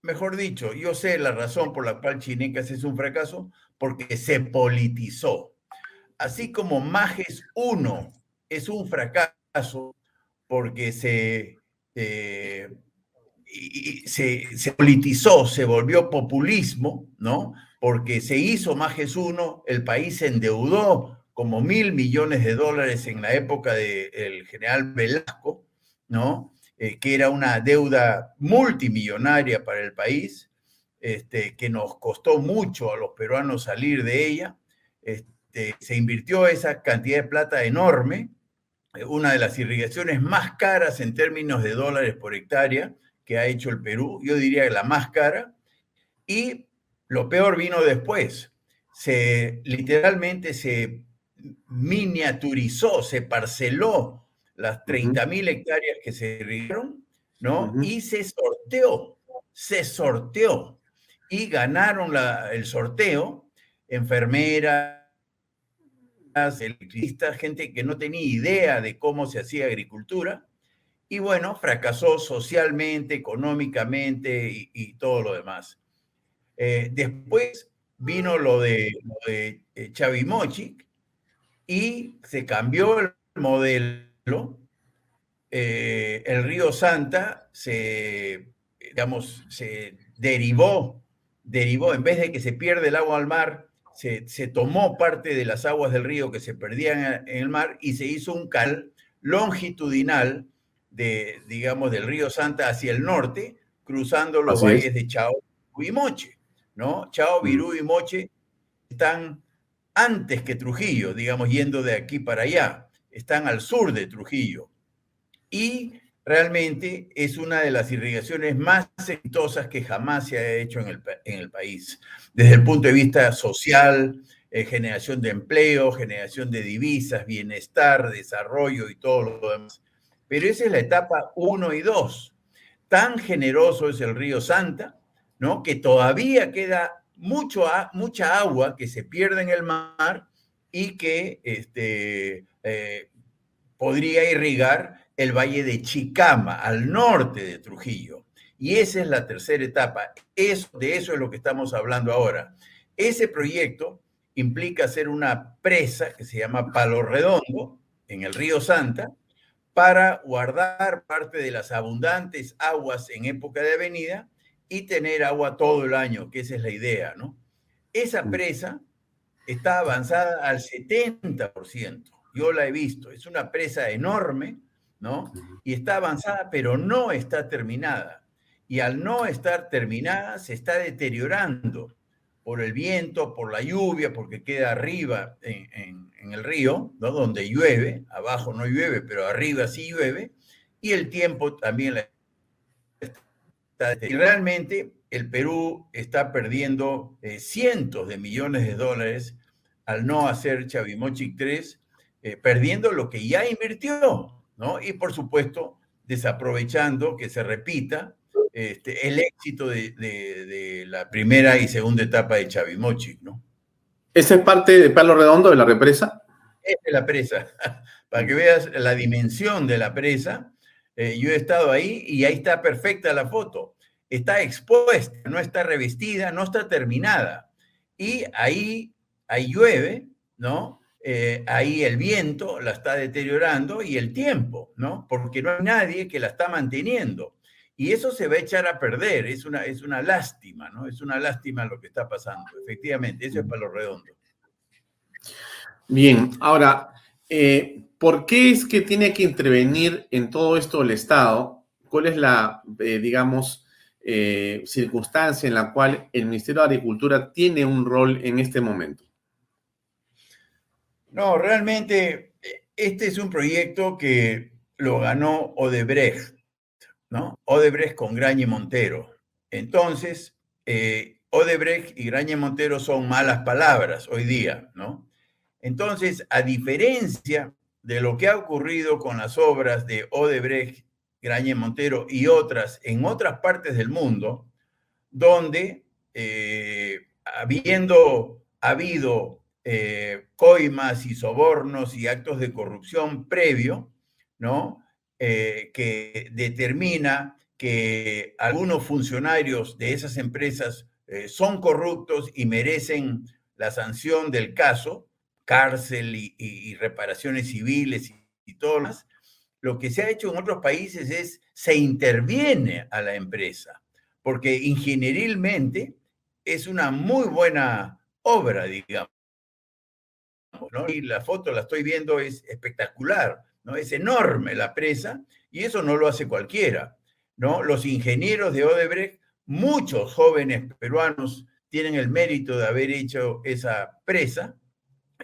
mejor dicho, yo sé la razón por la cual Chinecas es un fracaso, porque se politizó. Así como Majes 1 es un fracaso porque se, eh, se, politizó, se volvió populismo, ¿no? Porque se hizo Majes 1, el país se endeudó como mil millones de dólares en la época del general Velasco, ¿no? Eh, que era una deuda multimillonaria para el país, este, que nos costó mucho a los peruanos salir de ella. Este, se invirtió esa cantidad de plata enorme, una de las irrigaciones más caras en términos de dólares por hectárea que ha hecho el Perú, yo diría que la más cara, y lo peor vino después. Se literalmente se miniaturizó, se parceló las 30 mil hectáreas que se irrigaron, ¿no? Y se sorteó, se sorteó. Y ganaron la, el sorteo enfermeras, electricistas, gente que no tenía idea de cómo se hacía agricultura. Y bueno, fracasó socialmente, económicamente y, todo lo demás. Eh, después vino lo de, lo eh, y se cambió el modelo eh, el río Santa se, digamos, se derivó, derivó, en vez de que se pierde el agua al mar, se, tomó parte de las aguas del río que se perdían en el mar y se hizo un cal longitudinal de, digamos, del río Santa hacia el norte, cruzando los valles de Chao y Moche, ¿no? Chao, mm. Virú y Moche están antes que Trujillo, digamos, yendo de aquí para allá están al sur de Trujillo. Y realmente es una de las irrigaciones más exitosas que jamás se ha hecho en el, país, desde el punto de vista social, eh, generación de empleo, generación de divisas, bienestar, desarrollo y todo lo demás. Pero esa es la etapa 1 y 2. Tan generoso es el río Santa, ¿no? Que todavía queda mucho, mucha agua que se pierde en el mar y que este, eh, podría irrigar el valle de Chicama, al norte de Trujillo. Y esa es la tercera etapa. Eso, de eso es lo que estamos hablando ahora. Ese proyecto implica hacer una presa que se llama Palo Redondo, en el río Santa, para guardar parte de las abundantes aguas en época de avenida y tener agua todo el año, que esa es la idea, ¿no? Esa mm. presa está avanzada al 70%. Yo la he visto. Es una presa enorme, ¿no? Y está avanzada, pero no está terminada. Y al no estar terminada, se está deteriorando por el viento, por la lluvia, porque queda arriba en, el río, ¿no? donde llueve, abajo no llueve, pero arriba sí llueve, y el tiempo también la está. Y realmente el Perú está perdiendo eh, cientos de millones de dólares al no hacer Chavimochic 3, eh, perdiendo lo que ya invirtió, ¿no? Y por supuesto, desaprovechando que se repita este, el éxito de, la primera y segunda etapa de Chavimochic, ¿no? ¿Esa es parte de Palo Redondo de la represa? Es de la presa. Para que veas la dimensión de la presa, eh, yo he estado ahí y ahí está perfecta la foto está expuesta, no está revestida, no está terminada. Y ahí, ahí llueve, ¿no? Eh, ahí el viento la está deteriorando y el tiempo, ¿no? Porque no hay nadie que la está manteniendo. Y eso se va a echar a perder, es una, es una lástima, ¿no? Es una lástima lo que está pasando, efectivamente, eso es para lo redondo. Bien, ahora, eh, ¿por qué es que tiene que intervenir en todo esto el Estado? ¿Cuál es la, eh, digamos, circunstancia en la cual el Ministerio de Agricultura tiene un rol en este momento? No, realmente este es un proyecto que lo ganó Odebrecht, ¿no? Odebrecht con Grañe Montero. Entonces, eh, Odebrecht y Grañe Montero son malas palabras hoy día, ¿no? Entonces, a diferencia de lo que ha ocurrido con las obras de Odebrecht Grañe Montero y otras en otras partes del mundo, donde eh, habiendo habido eh, coimas y sobornos y actos de corrupción previo, ¿no? Eh, que determina que algunos funcionarios de esas empresas eh, son corruptos y merecen la sanción del caso, cárcel y, reparaciones civiles y, y todo lo más, lo que se ha hecho en otros países es se interviene a la empresa, porque ingenierilmente es una muy buena obra, digamos. Y la foto la estoy viendo, es espectacular, ¿no? Es enorme la presa y eso no lo hace cualquiera, ¿no? Los ingenieros de Odebrecht, muchos jóvenes peruanos tienen el mérito de haber hecho esa presa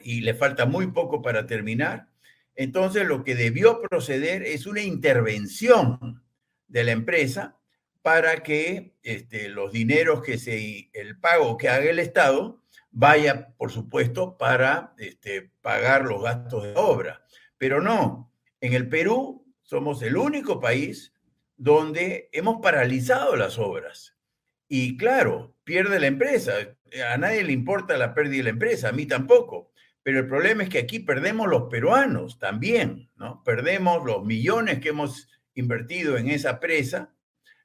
y le falta muy poco para terminar. Entonces, lo que debió proceder es una intervención de la empresa para que este, los dineros que se, el pago que haga el Estado vaya, por supuesto, para este, pagar los gastos de obra. Pero no, en el Perú somos el único país donde hemos paralizado las obras. Y claro, pierde la empresa. A nadie le importa la pérdida de la empresa, a mí tampoco. Pero el problema es que aquí perdemos los peruanos también, ¿no? Perdemos los millones que hemos invertido en esa presa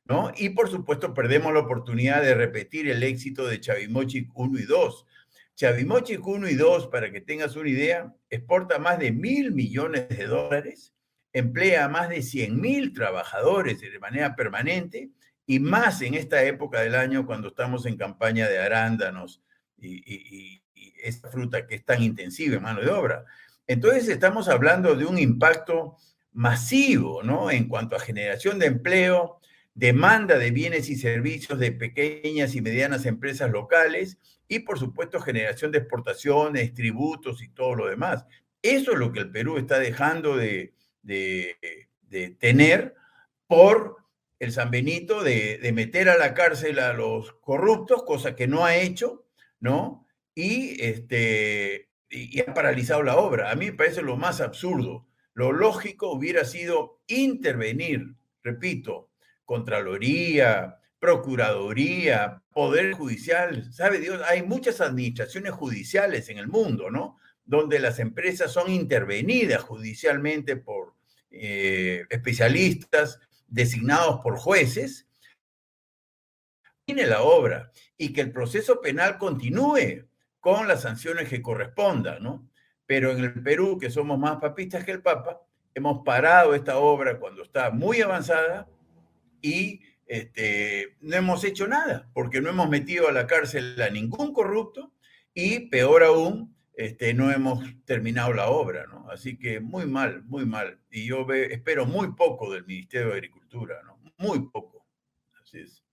¿no? Y por supuesto perdemos la oportunidad de repetir el éxito de Chavimochic 1 y 2. Chavimochic 1 y 2, para que tengas una idea, exporta más de mil millones de dólares, emplea a más de 100 mil trabajadores de manera permanente y más en esta época del año cuando estamos en campaña de arándanos y, y, y esta fruta que es tan intensiva en mano de obra. Entonces estamos hablando de un impacto masivo, ¿no? En cuanto a generación de empleo, demanda de bienes y servicios de pequeñas y medianas empresas locales y, por supuesto, generación de exportaciones, tributos y todo lo demás. Eso es lo que el Perú está dejando de, tener por el San Benito de, de, meter a la cárcel a los corruptos, cosa que no ha hecho, ¿no? Y, este, ha paralizado la obra. A mí me parece lo más absurdo. Lo lógico hubiera sido intervenir, repito, Contraloría, Procuraduría, Poder Judicial. Sabe Dios, hay muchas administraciones judiciales en el mundo, ¿no? Donde las empresas son intervenidas judicialmente por eh, especialistas designados por jueces. Tiene la obra y que el proceso penal continúe con las sanciones que correspondan, ¿no? Pero en el Perú, que somos más papistas que el Papa, hemos parado esta obra cuando está muy avanzada y este, no hemos hecho nada, porque no hemos metido a la cárcel a ningún corrupto y peor aún, este, no hemos terminado la obra, ¿no? Así que muy mal, muy mal. Y yo espero muy poco del Ministerio de Agricultura, ¿no? Muy poco. Así es.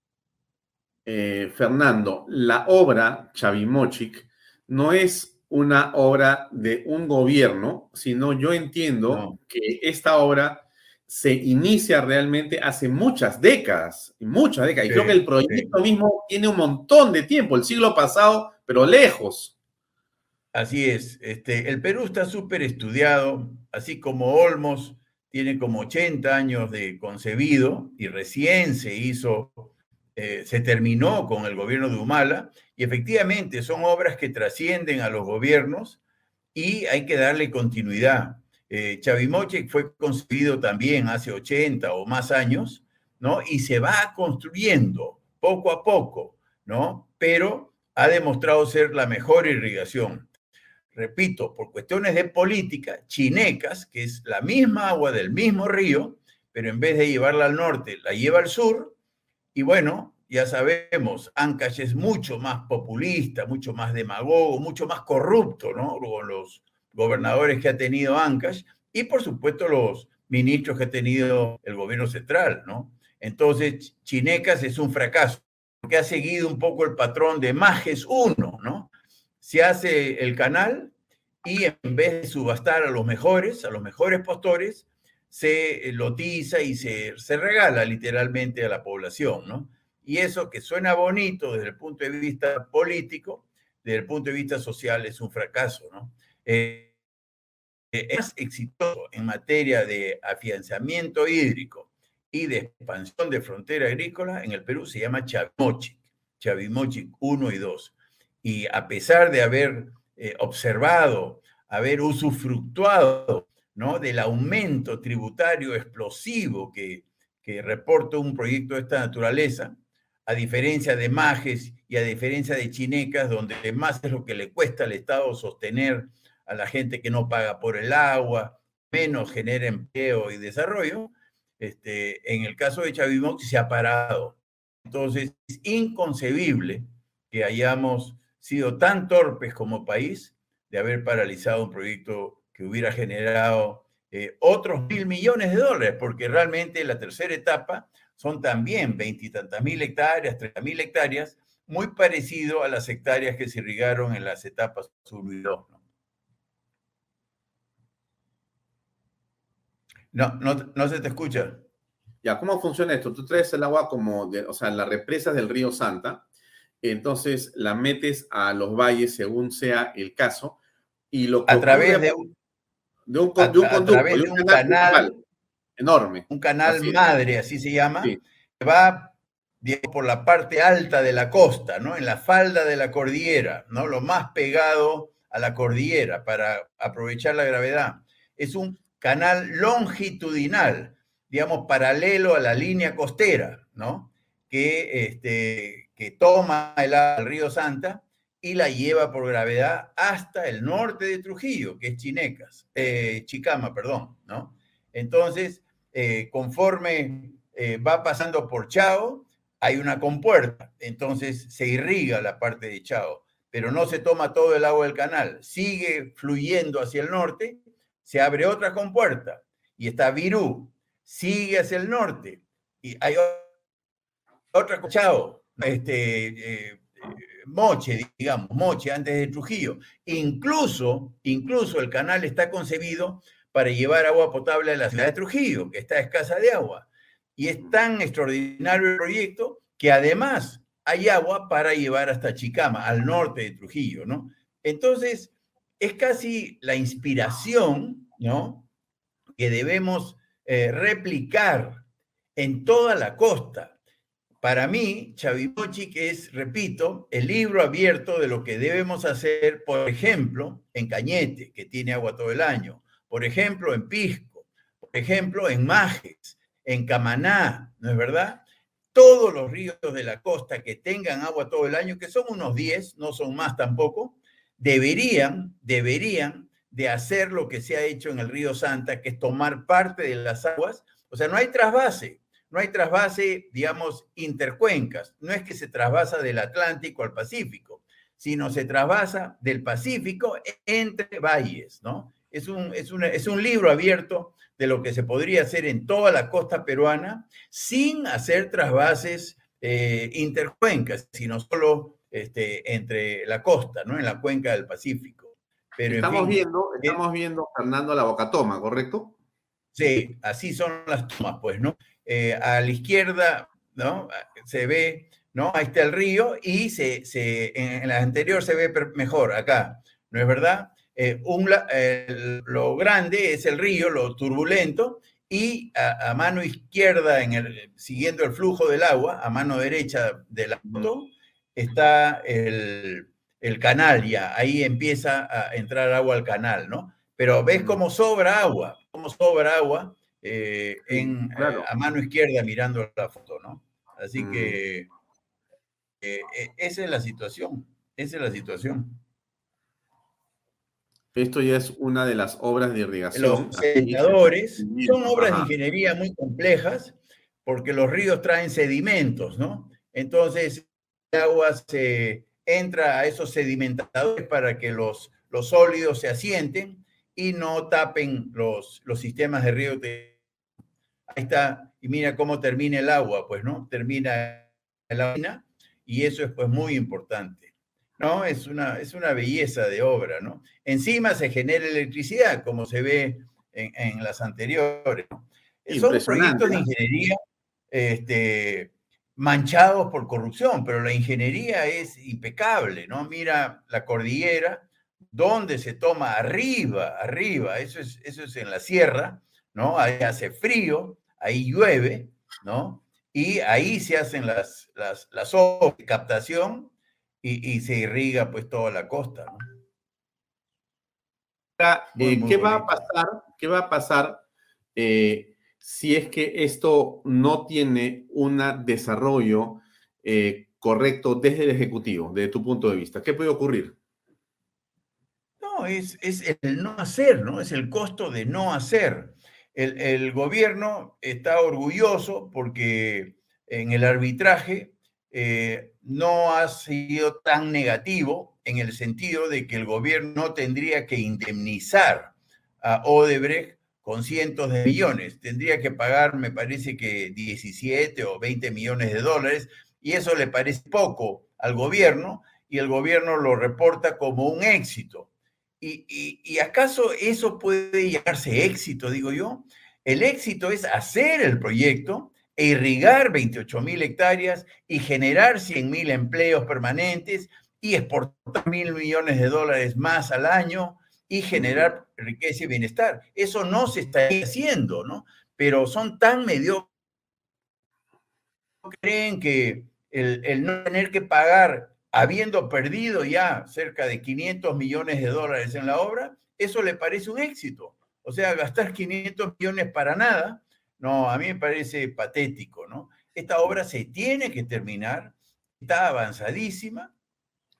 Eh, Fernando, la obra Chavimochic no es una obra de un gobierno, sino yo entiendo que esta obra se inicia realmente hace muchas décadas, muchas décadas. y creo que el proyecto mismo tiene un montón de tiempo, el siglo pasado, pero lejos. Así es. Este, el Perú está súper estudiado, así como Olmos tiene como 80 años de concebido y recién se hizo, eh, se terminó con el gobierno de Humala, y efectivamente son obras que trascienden a los gobiernos y hay que darle continuidad. Eh, Chavimoche fue construido también hace 80 o más años, ¿no? Y se va construyendo poco a poco, ¿no? Pero ha demostrado ser la mejor irrigación. Repito, por cuestiones de política, Chinecas, que es la misma agua del mismo río, pero en vez de llevarla al norte, la lleva al sur, y bueno, ya sabemos, Ancash es mucho más populista, mucho más demagogo, mucho más corrupto, ¿no? Con los gobernadores que ha tenido Ancash y por supuesto los ministros que ha tenido el gobierno central, ¿no? Entonces, Chinecas es un fracaso, porque ha seguido un poco el patrón de Majes 1, ¿no? Se hace el canal y en vez de subastar a los mejores, a los mejores postores, se lotiza y se, se regala literalmente a la población, ¿no? Y eso que suena bonito desde el punto de vista político, desde el punto de vista social es un fracaso, ¿no? Eh, es exitoso en materia de afianzamiento hídrico y de expansión de frontera agrícola en el Perú se llama Chavimochic, Chavimochic 1 y 2. Y a pesar de haber eh, observado, haber usufructuado ¿no? del aumento tributario explosivo que, que reporto un proyecto de esta naturaleza, a diferencia de Majes y a diferencia de Chinecas, donde más es lo que le cuesta al Estado sostener a la gente que no paga por el agua, menos genera empleo y desarrollo, este, en el caso de Chavimox se ha parado. Entonces, es inconcebible que hayamos sido tan torpes como país de haber paralizado un proyecto que hubiera generado eh, otros mil millones de dólares, porque realmente la tercera etapa son también veintitantas mil hectáreas, treinta mil hectáreas, muy parecido a las hectáreas que se irrigaron en las etapas 1 y 2. No, no, se te escucha. Ya, ¿cómo funciona esto? Tú traes el agua como, de, o sea, las represas del río Santa, entonces la metes a los valles según sea el caso, y lo a través de un, de un, de un conducto, de un, canal, enorme. Un canal madre, así se llama, que va por la parte alta de la costa, ¿no? En la falda de la cordillera, ¿no? Lo más pegado a la cordillera para aprovechar la gravedad. Es un canal longitudinal, digamos, paralelo a la línea costera, ¿no? Que, este, que toma el, río Santa y la lleva por gravedad hasta el norte de Trujillo, que es Chinecas, eh, Chicama, perdón, ¿no? Entonces, eh, conforme eh, va pasando por Chao, hay una compuerta, entonces se irriga la parte de Chao, pero no se toma todo el agua del canal, sigue fluyendo hacia el norte se abre otra compuerta y está Virú, sigue hacia el norte y hay otra, Chao, este, eh, Moche, digamos, Moche antes de Trujillo. Incluso, incluso el canal está concebido para llevar agua potable a la ciudad de Trujillo, que está escasa de agua. Y es tan extraordinario el proyecto que además hay agua para llevar hasta Chicama, al norte de Trujillo, ¿no? Entonces, es casi la inspiración, ¿no? Que debemos eh, replicar en toda la costa. Para mí, que es, repito, el libro abierto de lo que debemos hacer, por ejemplo, en Cañete, que tiene agua todo el año, por ejemplo, en Pisco, por ejemplo, en Majes, en Camaná, ¿no es verdad? Todos los ríos de la costa que tengan agua todo el año, que son unos 10, no son más tampoco, deberían, deberían de hacer lo que se ha hecho en el río Santa, que es tomar parte de las aguas. O sea, no hay trasvase, no hay trasvase, digamos, intercuencas. No es que se trasvasa del Atlántico al Pacífico, sino se trasvasa del Pacífico entre valles, ¿no? Es un, es, es un libro abierto de lo que se podría hacer en toda la costa peruana sin hacer trasvases eh, intercuencas, sino solo este, entre la costa, ¿no? En la cuenca del Pacífico. Pero, estamos, viendo, estamos viendo, Fernando, la boca toma, ¿correcto? Sí, así son las tomas, pues, ¿no? Eh, a la izquierda, ¿no? Se ve, ¿no? Ahí está el río y se, se en la anterior se ve mejor, acá, ¿no es verdad? Eh, un, lo grande es el río, lo turbulento, y a, mano izquierda, en el, siguiendo el flujo del agua, a mano derecha del auto, está el, canal ya, ahí empieza a entrar agua al canal, ¿no? Pero ves cómo sobra agua, cómo sobra agua eh, en, eh, a mano izquierda mirando la foto, ¿no? Así mm. que eh, esa es la situación, esa es la situación. Esto ya es una de las obras de irrigación. Los sedimentadores son obras de ingeniería muy complejas porque los ríos traen sedimentos, ¿no? Entonces, agua se entra a esos sedimentadores para que los, los sólidos se asienten y no tapen los, los sistemas de río. Ahí está, y mira cómo termina el agua, pues, ¿no? Termina la mina y eso es pues muy importante, ¿no? Es una, es una belleza de obra, ¿no? Encima se genera electricidad, como se ve en, en las anteriores. Son proyectos de ingeniería este, manchados por corrupción, pero la ingeniería es impecable, ¿no? Mira la cordillera, donde se toma arriba, arriba, eso es, eso es en la sierra, ¿no? Ahí hace frío, ahí llueve, ¿no? Y ahí se hacen las, las, las obras de captación y, se irriga pues toda la costa, ¿no? Eh, ¿Qué va a pasar? ¿Qué va a pasar? Si es que esto no tiene un desarrollo eh, correcto desde el Ejecutivo, desde tu punto de vista? ¿Qué puede ocurrir? No, es, es el no hacer, ¿no? Es el costo de no hacer. El, el gobierno está orgulloso porque en el arbitraje eh, no ha sido tan negativo en el sentido de que el gobierno tendría que indemnizar a Odebrecht con cientos de millones. Tendría que pagar, me parece que 17 o 20 millones de dólares, y eso le parece poco al gobierno, y el gobierno lo reporta como un éxito. ¿Y, acaso eso puede llamarse éxito, digo yo? El éxito es hacer el proyecto, e irrigar 28 mil hectáreas y generar 100 mil empleos permanentes y exportar mil millones de dólares más al año y generar riqueza y bienestar. Eso no se está haciendo, ¿no? Pero son tan mediocres. Creen que el, el no tener que pagar, habiendo perdido ya cerca de 500 millones de dólares en la obra, eso le parece un éxito. O sea, gastar 500 millones para nada no, a mí me parece patético, ¿no? Esta obra se tiene que terminar, está avanzadísima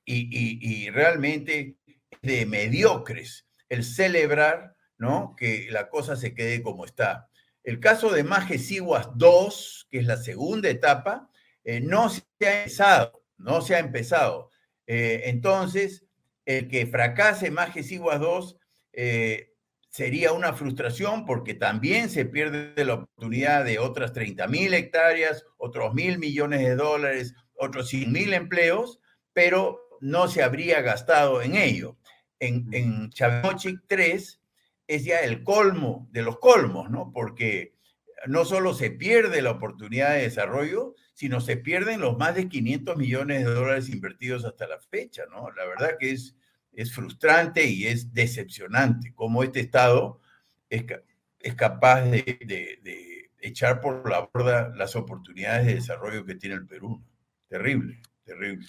y, realmente es de mediocres el celebrar, ¿no? Que la cosa se quede como está. El caso de Majesiguas 2, que es la segunda etapa, eh, no se ha empezado, no se ha empezado. Eh, entonces, el que fracase Majesiguas 2 eh, sería una frustración porque también se pierde la oportunidad de otras 30 mil hectáreas, otros mil millones de dólares, otros 100 mil empleos, pero no se habría gastado en ello. En, en 3 es ya el colmo de los colmos, ¿no? Porque no solo se pierde la oportunidad de desarrollo, sino se pierden los más de 500 millones de dólares invertidos hasta la fecha, ¿no? La verdad que es, es frustrante y es decepcionante cómo este Estado es, es capaz de, echar por la borda las oportunidades de desarrollo que tiene el Perú. Terrible, terrible.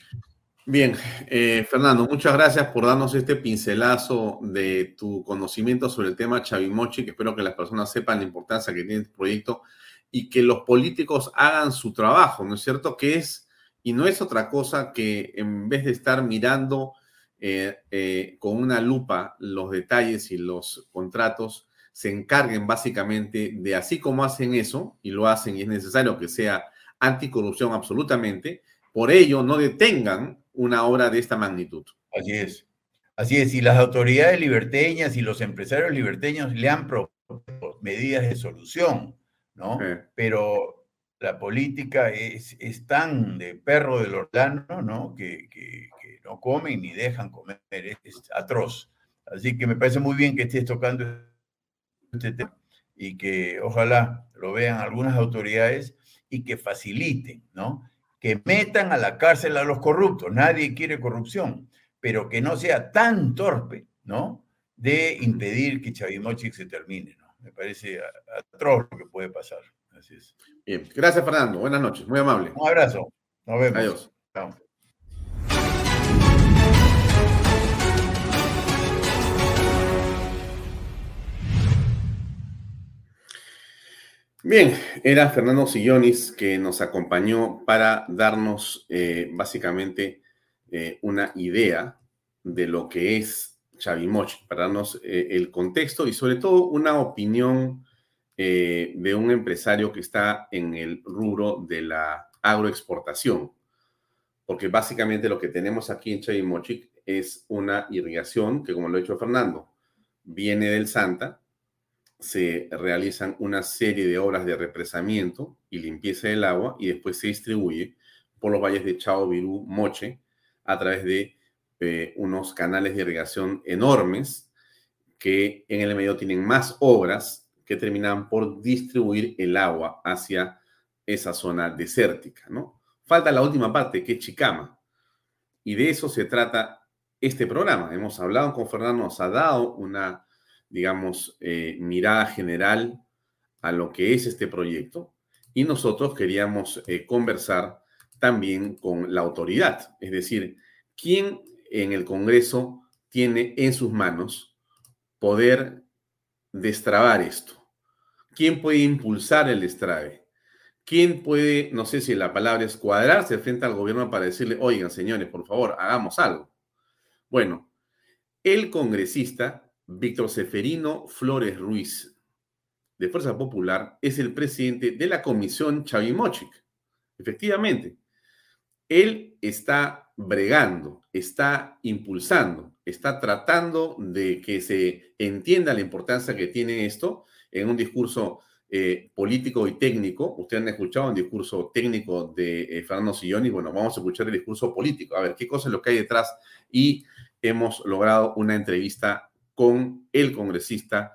Bien, eh, Fernando, muchas gracias por darnos este pincelazo de tu conocimiento sobre el tema Chavimochi, que espero que las personas sepan la importancia que tiene este proyecto y que los políticos hagan su trabajo, ¿no es cierto? Que es, y no es otra cosa que en vez de estar mirando eh, eh, con una lupa los detalles y los contratos se encarguen básicamente de así como hacen eso, y lo hacen y es necesario que sea anticorrupción absolutamente, por ello no detengan una obra de esta magnitud. Así es. Así es, y las autoridades liberteñas y los empresarios liberteños le han propuesto medidas de solución, ¿no? Pero la política es, es, tan de perro del orlano, ¿no? Que, que, no comen ni dejan comer, es atroz. Así que me parece muy bien que estés tocando este tema y que ojalá lo vean algunas autoridades y que faciliten, ¿no? Que metan a la cárcel a los corruptos. Nadie quiere corrupción, pero que no sea tan torpe, ¿no? De impedir que Chavimochic se termine, ¿no? Me parece atroz lo que puede pasar. Así es. Bien, gracias Fernando. Buenas noches, muy amable. Un abrazo. Nos vemos. Adiós. Chao. Bien, era Fernando Sillonis que nos acompañó para darnos eh, básicamente eh, una idea de lo que es Chavimochi, para darnos eh, el contexto y sobre todo una opinión de un empresario que está en el rubro de la agroexportación, porque básicamente lo que tenemos aquí en Chavimochi es una irrigación que, como lo ha dicho Fernando, viene del Santa, se realizan una serie de obras de represamiento y limpieza del agua y después se distribuye por los valles de Chao, Virú, Moche a través de eh, unos canales de irrigación enormes que en el medio tienen más obras que terminan por distribuir el agua hacia esa zona desértica, ¿no? Falta la última parte, que es Chicama. Y de eso se trata este programa. Hemos hablado con Fernando, nos ha dado una digamos, eh, mirada general a lo que es este proyecto y nosotros queríamos eh, conversar también con la autoridad, es decir, quién en el Congreso tiene en sus manos poder destrabar esto, ¿quién puede impulsar el destrabe? ¿Quién puede, no sé si la palabra es cuadrarse frente al gobierno para decirle, oigan, señores, por favor, hagamos algo? Bueno, el congresista Víctor Seferino Flores Ruiz, de Fuerza Popular, es el presidente de la comisión Chavimochic. Efectivamente, él está bregando, está impulsando, está tratando de que se entienda la importancia que tiene esto en un discurso eh, político y técnico. Ustedes han escuchado un discurso técnico de eh, Fernando Silloni. Bueno, vamos a escuchar el discurso político. A ver, qué cosa es lo que hay detrás. Y hemos logrado una entrevista con el congresista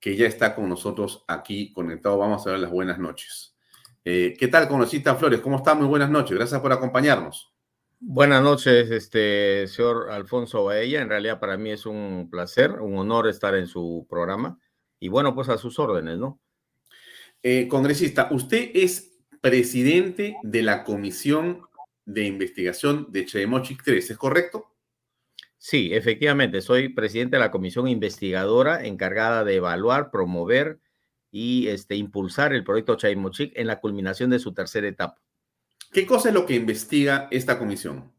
que ya está con nosotros aquí conectado. Vamos a ver las buenas noches. Eh, ¿Qué tal, congresista Flores? ¿Cómo está? Muy buenas noches. Gracias por acompañarnos. Buenas noches, este señor Alfonso Baella. En realidad para mí es un placer, un honor estar en su programa. Y bueno, pues a sus órdenes, ¿no? Eh, congresista, usted es presidente de la Comisión de Investigación de Chemochic 3, ¿es correcto? Sí, efectivamente, soy presidente de la comisión investigadora encargada de evaluar, promover y este, impulsar el proyecto Chaimochic en la culminación de su tercera etapa. ¿Qué cosa es lo que investiga esta comisión?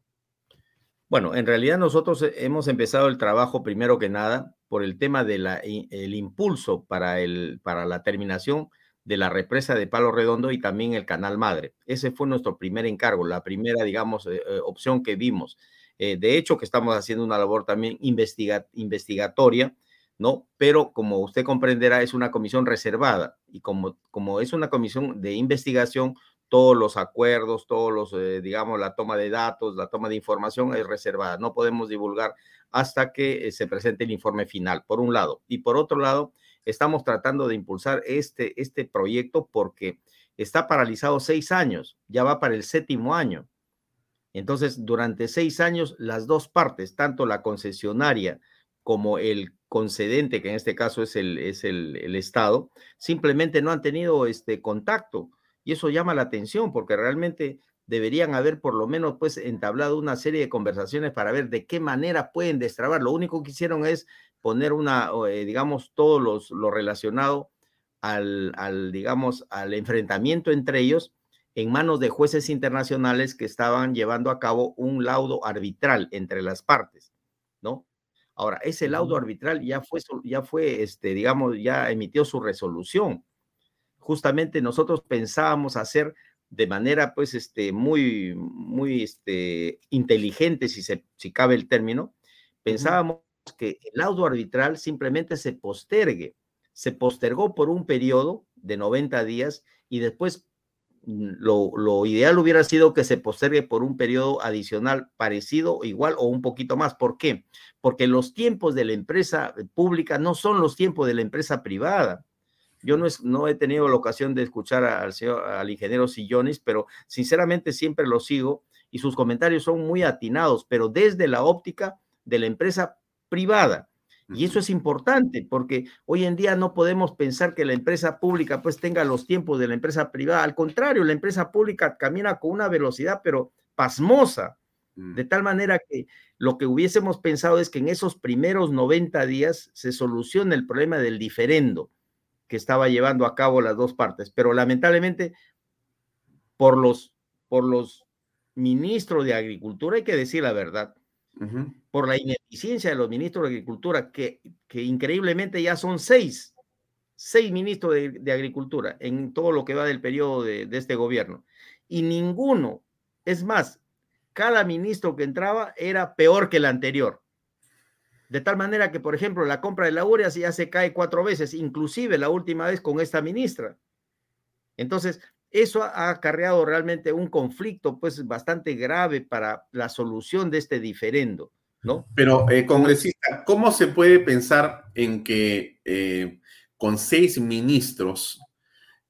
Bueno, en realidad nosotros hemos empezado el trabajo primero que nada por el tema del el impulso para, el, para la terminación de la represa de Palo Redondo y también el Canal Madre. Ese fue nuestro primer encargo, la primera, digamos, eh, eh, opción que vimos. Eh, de hecho, que estamos haciendo una labor también investigatoria, ¿no? Pero como usted comprenderá, es una comisión reservada y como, como es una comisión de investigación, todos los acuerdos, todos los, eh, digamos, la toma de datos, la toma de información es reservada. No podemos divulgar hasta que eh, se presente el informe final, por un lado. Y por otro lado, estamos tratando de impulsar este, este proyecto porque está paralizado seis años, ya va para el séptimo año. Entonces, durante seis años, las dos partes, tanto la concesionaria como el concedente, que en este caso es el, es el, Estado, simplemente no han tenido este contacto. Y eso llama la atención porque realmente deberían haber por lo menos pues entablado una serie de conversaciones para ver de qué manera pueden destrabar. Lo único que hicieron es poner una, eh, digamos, todo los, lo relacionado al, al, digamos, al enfrentamiento entre ellos en manos de jueces internacionales que estaban llevando a cabo un laudo arbitral entre las partes, ¿no? Ahora, ese laudo arbitral ya fue, ya fue, este, digamos, ya emitió su resolución. Justamente nosotros pensábamos hacer de manera, pues, este, muy, muy, este, inteligente, si, se, si cabe el término, pensábamos que el laudo arbitral simplemente se postergue, se postergó por un periodo de 90 días y después lo, ideal hubiera sido que se postergue por un periodo adicional parecido, igual o un poquito más. ¿Por qué? Porque los tiempos de la empresa pública no son los tiempos de la empresa privada. Yo no, es, no he tenido la ocasión de escuchar al, al ingeniero Sillones, pero sinceramente siempre lo sigo y sus comentarios son muy atinados, pero desde la óptica de la empresa privada. Y eso es importante porque hoy en día no podemos pensar que la empresa pública pues tenga los tiempos de la empresa privada. Al contrario, la empresa pública camina con una velocidad pero pasmosa. Mm. De tal manera que lo que hubiésemos pensado es que en esos primeros 90 días se solucione el problema del diferendo que estaba llevando a cabo las dos partes. Pero lamentablemente, por los, por los ministros de Agricultura, hay que decir la verdad, por la ineficiencia de los ministros de Agricultura, que, que increíblemente ya son seis, seis ministros de, Agricultura en todo lo que va del periodo de, este gobierno. Y ninguno, es más, cada ministro que entraba era peor que el anterior. De tal manera que, por ejemplo, la compra de la urea ya se cae cuatro veces, inclusive la última vez con esta ministra. Entonces, eso ha acarreado realmente un conflicto pues bastante grave para la solución de este diferendo, ¿no? Pero, eh, congresista, ¿cómo se puede pensar en que eh, con seis ministros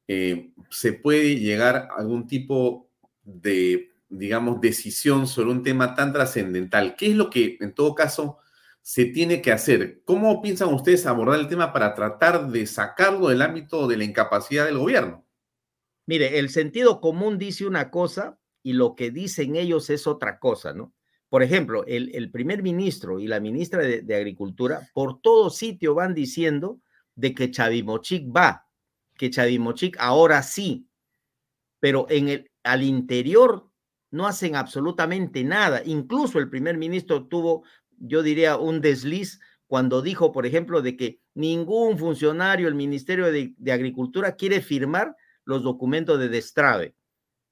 eh, se puede llegar a algún tipo de, digamos, decisión sobre un tema tan trascendental? ¿Qué es lo que, en todo caso, se tiene que hacer? ¿Cómo piensan ustedes abordar el tema para tratar de sacarlo del ámbito de la incapacidad del gobierno? Mire, el sentido común dice una cosa y lo que dicen ellos es otra cosa, ¿no? Por ejemplo, el, primer ministro y la ministra de, Agricultura por todo sitio van diciendo de que Chavimochic va, que Chavimochic ahora sí, pero en el, al interior no hacen absolutamente nada. Incluso el primer ministro tuvo, yo diría, un desliz cuando dijo, por ejemplo, de que ningún funcionario del Ministerio de, de Agricultura quiere firmar los documentos de destrave.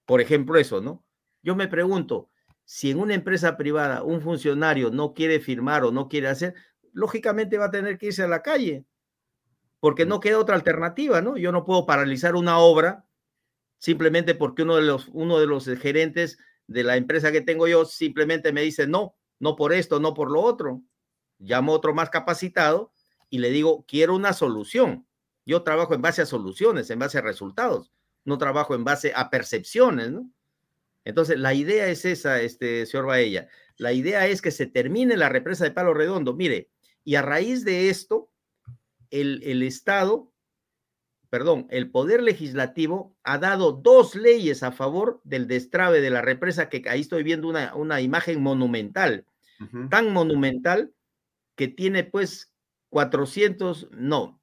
Por ejemplo, eso, ¿no? Yo me pregunto, si en una empresa privada un funcionario no quiere firmar o no quiere hacer, lógicamente va a tener que irse a la calle, porque no queda otra alternativa, ¿no? Yo no puedo paralizar una obra simplemente porque uno de los, uno de los gerentes de la empresa que tengo yo simplemente me dice, no, no por esto, no por lo otro. Llamo a otro más capacitado y le digo, quiero una solución. Yo trabajo en base a soluciones, en base a resultados, no trabajo en base a percepciones, ¿no? Entonces, la idea es esa, este, señor Baella. La idea es que se termine la represa de Palo Redondo. Mire, y a raíz de esto, el, el Estado, perdón, el Poder Legislativo ha dado dos leyes a favor del destrave de la represa, que ahí estoy viendo una, una imagen monumental, tan monumental que tiene pues 400, no,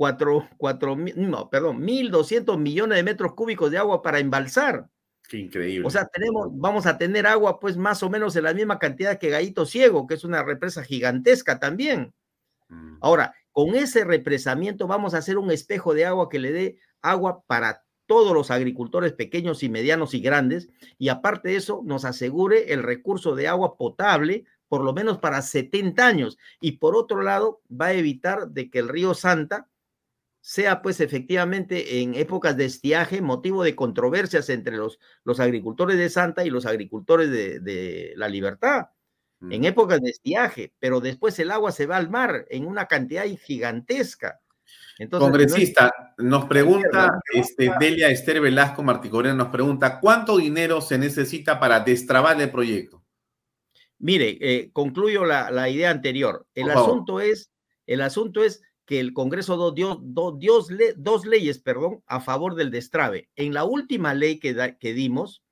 4, 4, no, perdón, 1.200 millones de metros cúbicos de agua para embalsar. Qué increíble. O sea, tenemos, vamos a tener agua pues más o menos en la misma cantidad que Gallito Ciego, que es una represa gigantesca también. Mm. Ahora, con ese represamiento vamos a hacer un espejo de agua que le dé agua para todos los agricultores pequeños y medianos y grandes, y aparte de eso, nos asegure el recurso de agua potable por lo menos para 70 años. Y por otro lado, va a evitar de que el río Santa sea pues efectivamente en épocas de estiaje motivo de controversias entre los, los agricultores de Santa y los agricultores de, la libertad, en épocas de estiaje, pero después el agua se va al mar en una cantidad gigantesca. Entonces, Congresista, nos pregunta este, Delia Esther Velasco Marticorena, nos pregunta, ¿cuánto dinero se necesita para destrabar el proyecto? Mire, eh, concluyo la, la, idea anterior. El asunto es, el asunto es que el Congreso dio, dos leyes perdón, a favor del destrave. En la última ley que, que dimos,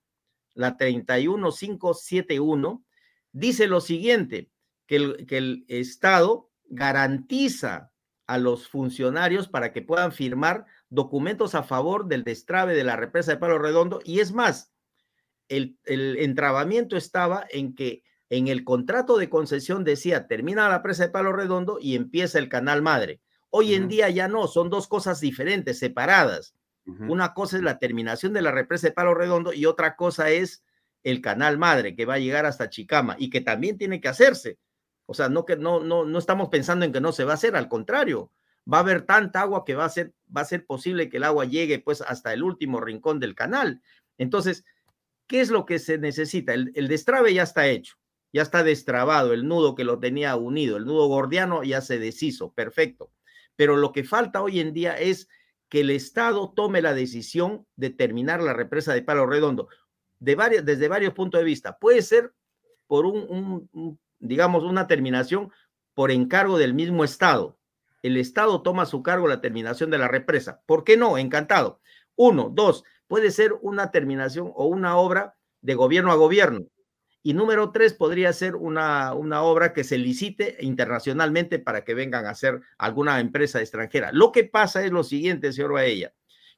la 31571, dice lo siguiente, que el, que el Estado garantiza a los funcionarios para que puedan firmar documentos a favor del destrave de la represa de Palo Redondo. Y es más, el, el entrabamiento estaba en que en el contrato de concesión decía termina la presa de Palo Redondo y empieza el canal madre. Hoy en día ya no, son dos cosas diferentes, separadas. Una cosa es la terminación de la represa de Palo Redondo y otra cosa es el canal madre que va a llegar hasta Chicama y que también tiene que hacerse. O sea, no que no, no, no estamos pensando en que no se va a hacer, al contrario, va a haber tanta agua que va a ser, va a ser posible que el agua llegue pues hasta el último rincón del canal. Entonces, ¿qué es lo que se necesita? El, el destrave ya está hecho, ya está destrabado, el nudo que lo tenía unido, el nudo gordiano ya se deshizo, perfecto pero lo que falta hoy en día es que el Estado tome la decisión de terminar la represa de Palo Redondo de desde varios puntos de vista. Puede ser por un, digamos, una terminación por encargo del mismo Estado. El Estado toma a su cargo la terminación de la represa. ¿Por qué no? Encantado. Uno, dos, puede ser una terminación o una obra de gobierno a gobierno. Y número tres, podría ser una, una obra que se licite internacionalmente para que vengan a hacer alguna empresa extranjera. Lo que pasa es lo siguiente, señor Baella.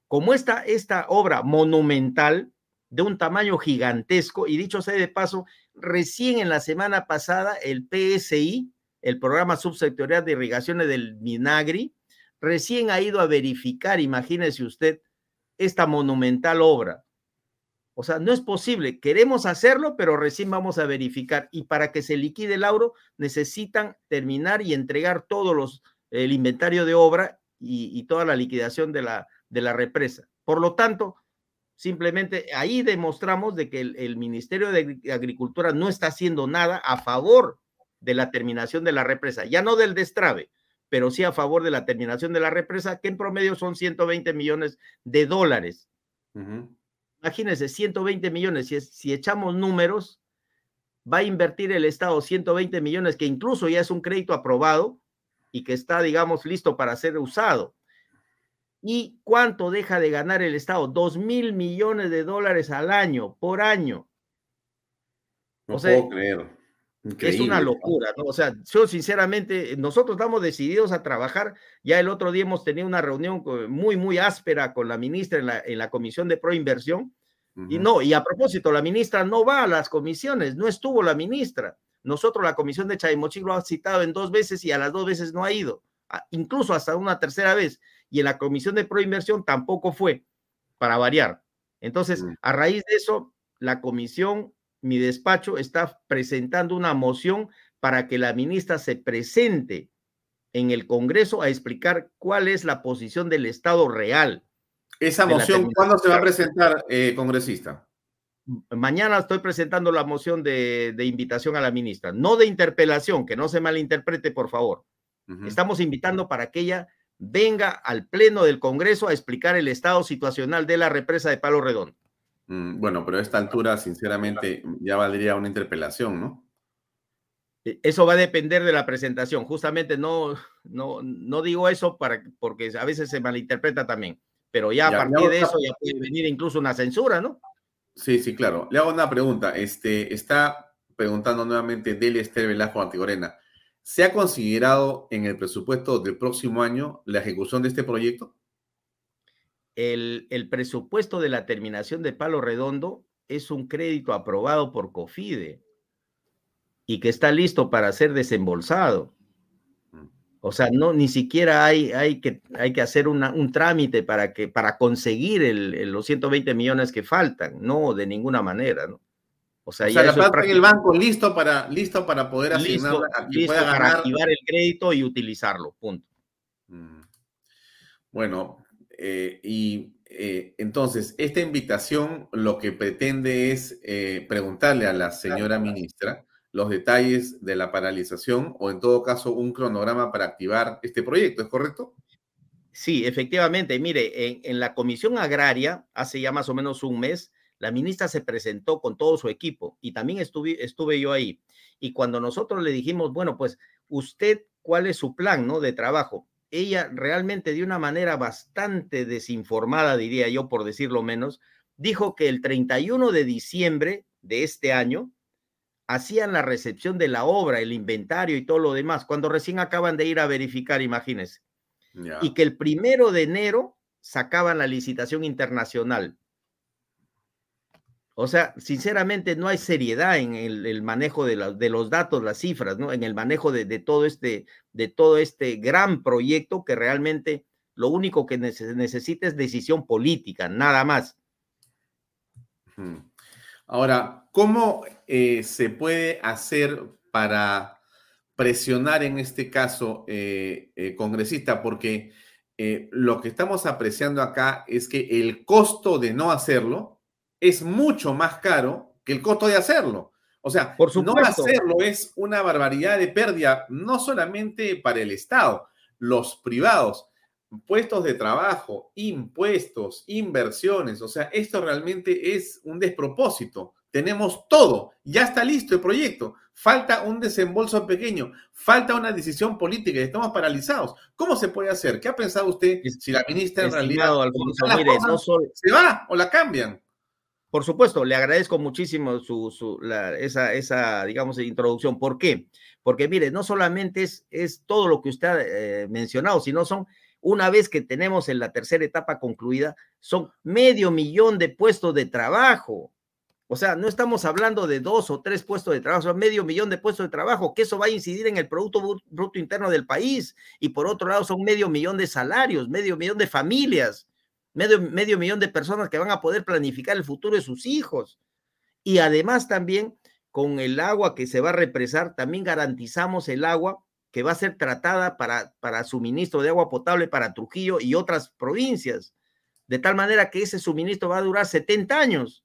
Como esta, esta obra monumental de un tamaño gigantesco, y dicho sea de paso, recién en la semana pasada el PSI, el Programa Subsectorial de Irrigaciones del Minagri, recién ha ido a verificar, imagínese usted, esta monumental obra. O sea, no es posible. Queremos hacerlo, pero recién vamos a verificar. Y para que se liquide el auro, necesitan terminar y entregar todos los, el inventario de obra y, toda la liquidación de la, de la represa. Por lo tanto, simplemente ahí demostramos de que el, el Ministerio de Agricultura no está haciendo nada a favor de la terminación de la represa, ya no del destrave, pero sí a favor de la terminación de la represa, que en promedio son 120 millones de dólares. Imagínense, 120 millones, si, si echamos números, va a invertir el Estado 120 millones, que incluso ya es un crédito aprobado y que está, digamos, listo para ser usado. ¿Y cuánto deja de ganar el Estado? Dos mil millones de dólares al año, por año. No puedo creer. Es una locura, ¿no? O sea, yo sinceramente, nosotros estamos decididos a trabajar. Ya el otro día hemos tenido una reunión muy, muy áspera con la ministra en la, en la Comisión de Proinversión. Y no, y a propósito, la ministra no va a las comisiones, no estuvo la ministra. Nosotros, la Comisión de Chaymochi lo ha citado en dos veces y a las dos veces no ha ido, incluso hasta una tercera vez. Y en la Comisión de Proinversión tampoco fue, para variar. Entonces, mm. a raíz de eso, la comisión mi despacho está presentando una moción para que la ministra se presente en el Congreso a explicar cuál es la posición del Estado real. Esa moción, ¿cuándo se va a presentar, eh, congresista? Mañana estoy presentando la moción de, invitación a la ministra, no de interpelación, que no se malinterprete, por favor. Estamos invitando para que ella venga al Pleno del Congreso a explicar el estado situacional de la represa de Palo Redondo. Mm, bueno, pero a esta altura, sinceramente, ya valdría una interpelación, ¿no? E, eso va a depender de la presentación. Justamente no, no, no digo eso para, porque a veces se malinterpreta también, pero ya, a partir de eso ya puede venir incluso una censura, ¿no? Sí, sí, claro. Le hago una pregunta. Este, está preguntando nuevamente Delia Esther Velasco Antigorena. ¿Se ha considerado en el presupuesto del próximo año la ejecución de este proyecto? El, presupuesto de la terminación de Palo Redondo es un crédito aprobado por COFIDE y que está listo para ser desembolsado. Mm. O sea, no, ni siquiera hay, hay, que, hay que hacer un trámite para, que, para conseguir el, los 120 millones que faltan. No, de ninguna manera, ¿no? O sea, ya la plata en el banco listo para, listo para poder listo, listo para activar el crédito y utilizarlo, punto. Mm. Bueno, eh, y eh, entonces, esta invitación lo que pretende es eh, preguntarle a la señora ministra los detalles de la paralización o en todo caso un cronograma para activar este proyecto, ¿es correcto? Sí, efectivamente. Mire, en, la Comisión Agraria, hace ya más o menos un mes, la ministra se presentó con todo su equipo y también estuve, estuve yo ahí. Y cuando nosotros le dijimos, bueno, pues usted, ¿cuál es su plan ¿no? de trabajo? Ella realmente de una manera bastante desinformada, diría yo, por decirlo menos, dijo que el 31 de diciembre de este año hacían la recepción de la obra, el inventario y todo lo demás, cuando recién acaban de ir a verificar, imagínense. Y que el primero de enero sacaban la licitación internacional. O sea, sinceramente no hay seriedad en el, manejo de, los datos, las cifras, ¿no? En el manejo de, todo este, de todo este gran proyecto que realmente lo único que necesita es decisión política, nada más. Ahora, ¿cómo eh, se puede hacer para presionar en este caso, eh, eh, congresista? Porque lo que estamos apreciando acá es que el costo de no hacerlo es mucho más caro que el costo de hacerlo. O sea, Por no hacerlo es una barbaridad de pérdida, no solamente para el Estado, los privados, puestos de trabajo, impuestos, inversiones. O sea, esto realmente es un despropósito. Tenemos todo, ya está listo el proyecto. Falta un desembolso pequeño, falta una decisión política y estamos paralizados. ¿Cómo se puede hacer? ¿Qué ha pensado usted si la ministra en realidad se va o la cambian? Por supuesto, le agradezco muchísimo su, esa, esa, digamos, introducción. ¿Por qué? Porque, mire, no solamente es, es todo lo que usted ha eh, mencionado, sino son, una vez que tenemos en la tercera etapa concluida, son medio millón de puestos de trabajo. O sea, no estamos hablando de dos o tres puestos de trabajo, son medio millón de puestos de trabajo, que eso va a incidir en el Producto Bruto Interno del país. Y por otro lado, son medio millón de salarios, medio millón de familias medio, medio millón de personas que van a poder planificar el futuro de sus hijos. Y además también con el agua que se va a represar, también garantizamos el agua que va a ser tratada para, para suministro de agua potable para Trujillo y otras provincias, de tal manera que ese suministro va a durar 70 años.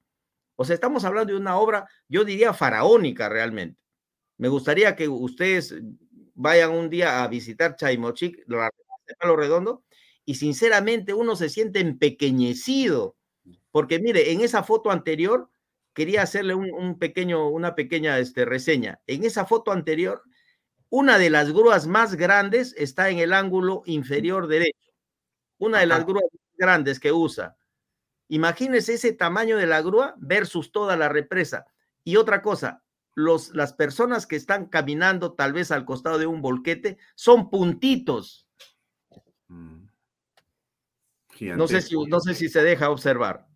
O sea, estamos hablando de una obra, yo diría, faraónica realmente. Me gustaría que ustedes vayan un día a visitar Chaimochic, de Palo Redondo, y sinceramente uno se siente empequeñecido, porque mire, en esa foto anterior, quería hacerle un, pequeño, una pequeña este, reseña. En esa foto anterior, una de las grúas más grandes está en el ángulo inferior derecho. Una de las grúas grandes que usa. Imagínese ese tamaño de la grúa versus toda la represa. Y otra cosa, los, las personas que están caminando tal vez al costado de un volquete son puntitos. No sé, si, no sé si se deja observar.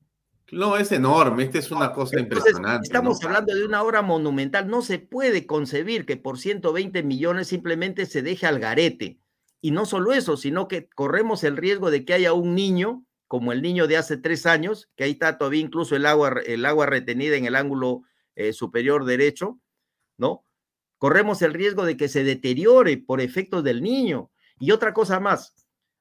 No, es enorme, esta es una cosa impresionante. Estamos hablando de una obra monumental, no se puede concebir que por 120 millones simplemente se deje al garete. Y no solo eso, sino que corremos el riesgo de que haya un niño, como el niño de hace tres años, que ahí está todavía incluso el agua, el agua retenida en el ángulo eh, superior derecho, ¿no? Corremos el riesgo de que se deteriore por efectos del niño. Y otra cosa más,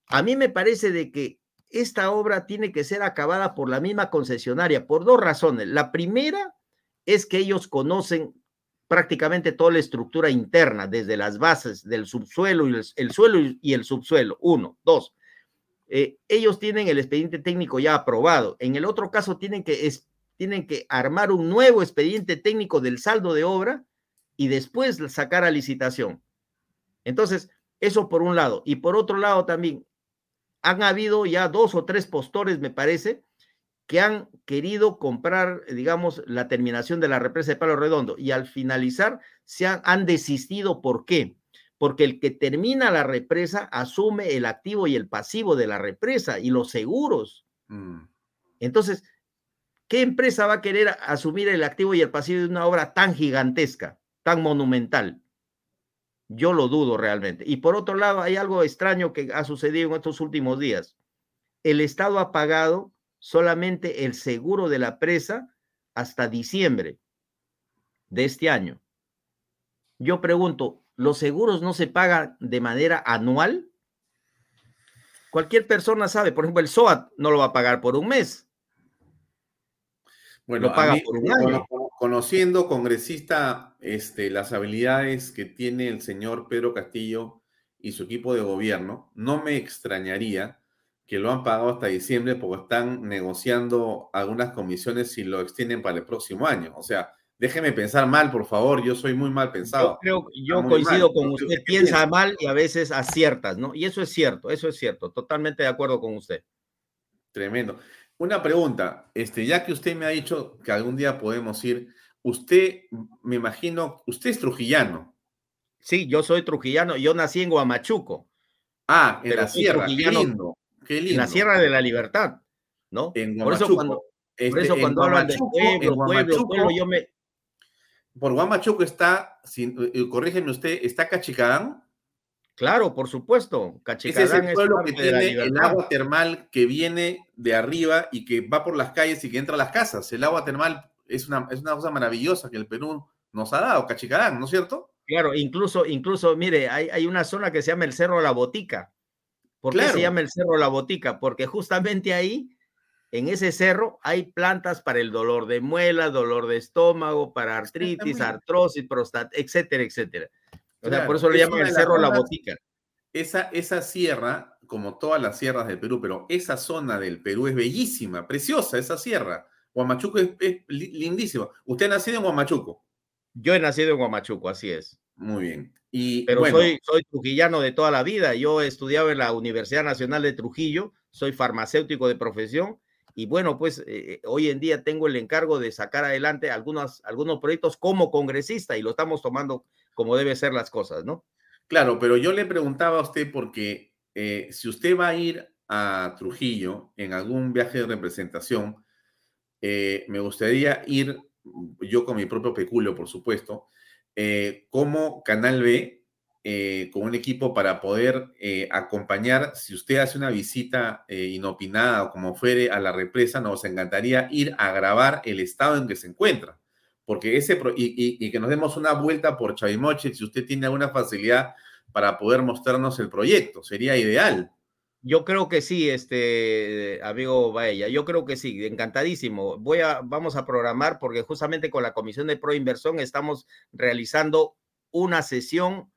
a mí me parece de que esta obra tiene que ser acabada por la misma concesionaria, por dos razones. La primera es que ellos conocen prácticamente toda la estructura interna, desde las bases del subsuelo y el, suelo y el subsuelo. Uno. Dos. Eh, ellos tienen el expediente técnico ya aprobado. En el otro caso, tienen que, tienen que armar un nuevo expediente técnico del saldo de obra y después sacar a licitación. Entonces, eso por un lado. Y por otro lado también, han habido ya dos o tres postores, me parece, que han querido comprar, digamos, la terminación de la represa de Palo Redondo y al finalizar se han, desistido. ¿Por qué? Porque el que termina la represa asume el activo y el pasivo de la represa y los seguros. Mm. Entonces, ¿qué empresa va a querer asumir el activo y el pasivo de una obra tan gigantesca, tan monumental? Yo lo dudo realmente. Y por otro lado, hay algo extraño que ha sucedido en estos últimos días. El Estado ha pagado solamente el seguro de la presa hasta diciembre de este año. Yo pregunto, ¿los seguros no se pagan de manera anual? Cualquier persona sabe, por ejemplo, el SOAT no lo va a pagar por un mes. Bueno, lo paga por un año conociendo, congresista, este, las habilidades que tiene el señor Pedro Castillo y su equipo de gobierno, no me extrañaría que lo han pagado hasta diciembre porque están negociando algunas comisiones y lo extienden para el próximo año. O sea, déjeme pensar mal, por favor, yo soy muy mal pensado. Yo creo, yo coincido con usted, piensa mal y a veces aciertas, ¿no? Y eso es cierto, eso es cierto, totalmente de acuerdo con usted. Tremendo. Una pregunta, este, ya que usted me ha dicho que algún día podemos ir, usted, me imagino, usted es trujillano. Sí, yo soy trujillano, yo nací en Guamachuco. Ah, en la sierra, qué lindo, En la Sierra de la Libertad, ¿no? En Guamachuco. Por eso cuando, por eso cuando hablan de pueblo, pueblo, pueblo, yo me... Por Guamachuco está, eh, corrígeme usted, ¿está Cachicadán? Claro, por supuesto. Cachicadán Ese es el pueblo que tiene el agua termal que viene de arriba y que va por las calles y que entra a las casas. El agua termal es una, es una cosa maravillosa que el Perú nos ha dado, Cachicadán, ¿no es cierto? Claro, incluso, incluso, mire, hay, hay una zona que se llama el Cerro La Botica. ¿Por qué se llama el Cerro La Botica? Porque justamente ahí, en ese cerro, hay plantas para el dolor de muela, dolor de estómago, para artritis, artrosis, próstata, etcétera, etcétera. O sea, por eso le llaman el cerro La Botica. Esa, esa sierra, como todas las sierras del Perú, pero esa zona del Perú es bellísima, preciosa esa sierra. Huamachuco es, lindísimo. ¿Usted ha nacido en Huamachuco? Yo he nacido en Huamachuco, así es. Muy bien. Y, pero soy, soy trujillano de toda la vida. Yo he estudiado en la Universidad Nacional de Trujillo, soy farmacéutico de profesión y bueno, pues eh, hoy en día tengo el encargo de sacar adelante algunos, algunos proyectos como congresista y lo estamos tomando como debe ser las cosas, ¿no? Claro, pero yo le preguntaba a usted porque eh, si usted va a ir a Trujillo en algún viaje de representación, eh, me gustaría ir, yo con mi propio peculio, por supuesto, eh, como Canal B, con un equipo para poder acompañar, si usted hace una visita inopinada o como fuere a la represa, nos encantaría ir a grabar el estado en que se encuentra porque ese, y, y, que nos demos una vuelta por Chavimoche, si usted tiene alguna facilidad para poder mostrarnos el proyecto, sería ideal. Yo creo que sí, este amigo Baella, yo creo que sí, encantadísimo. Voy a, vamos a programar porque justamente con la Comisión de Proinversión estamos realizando una sesión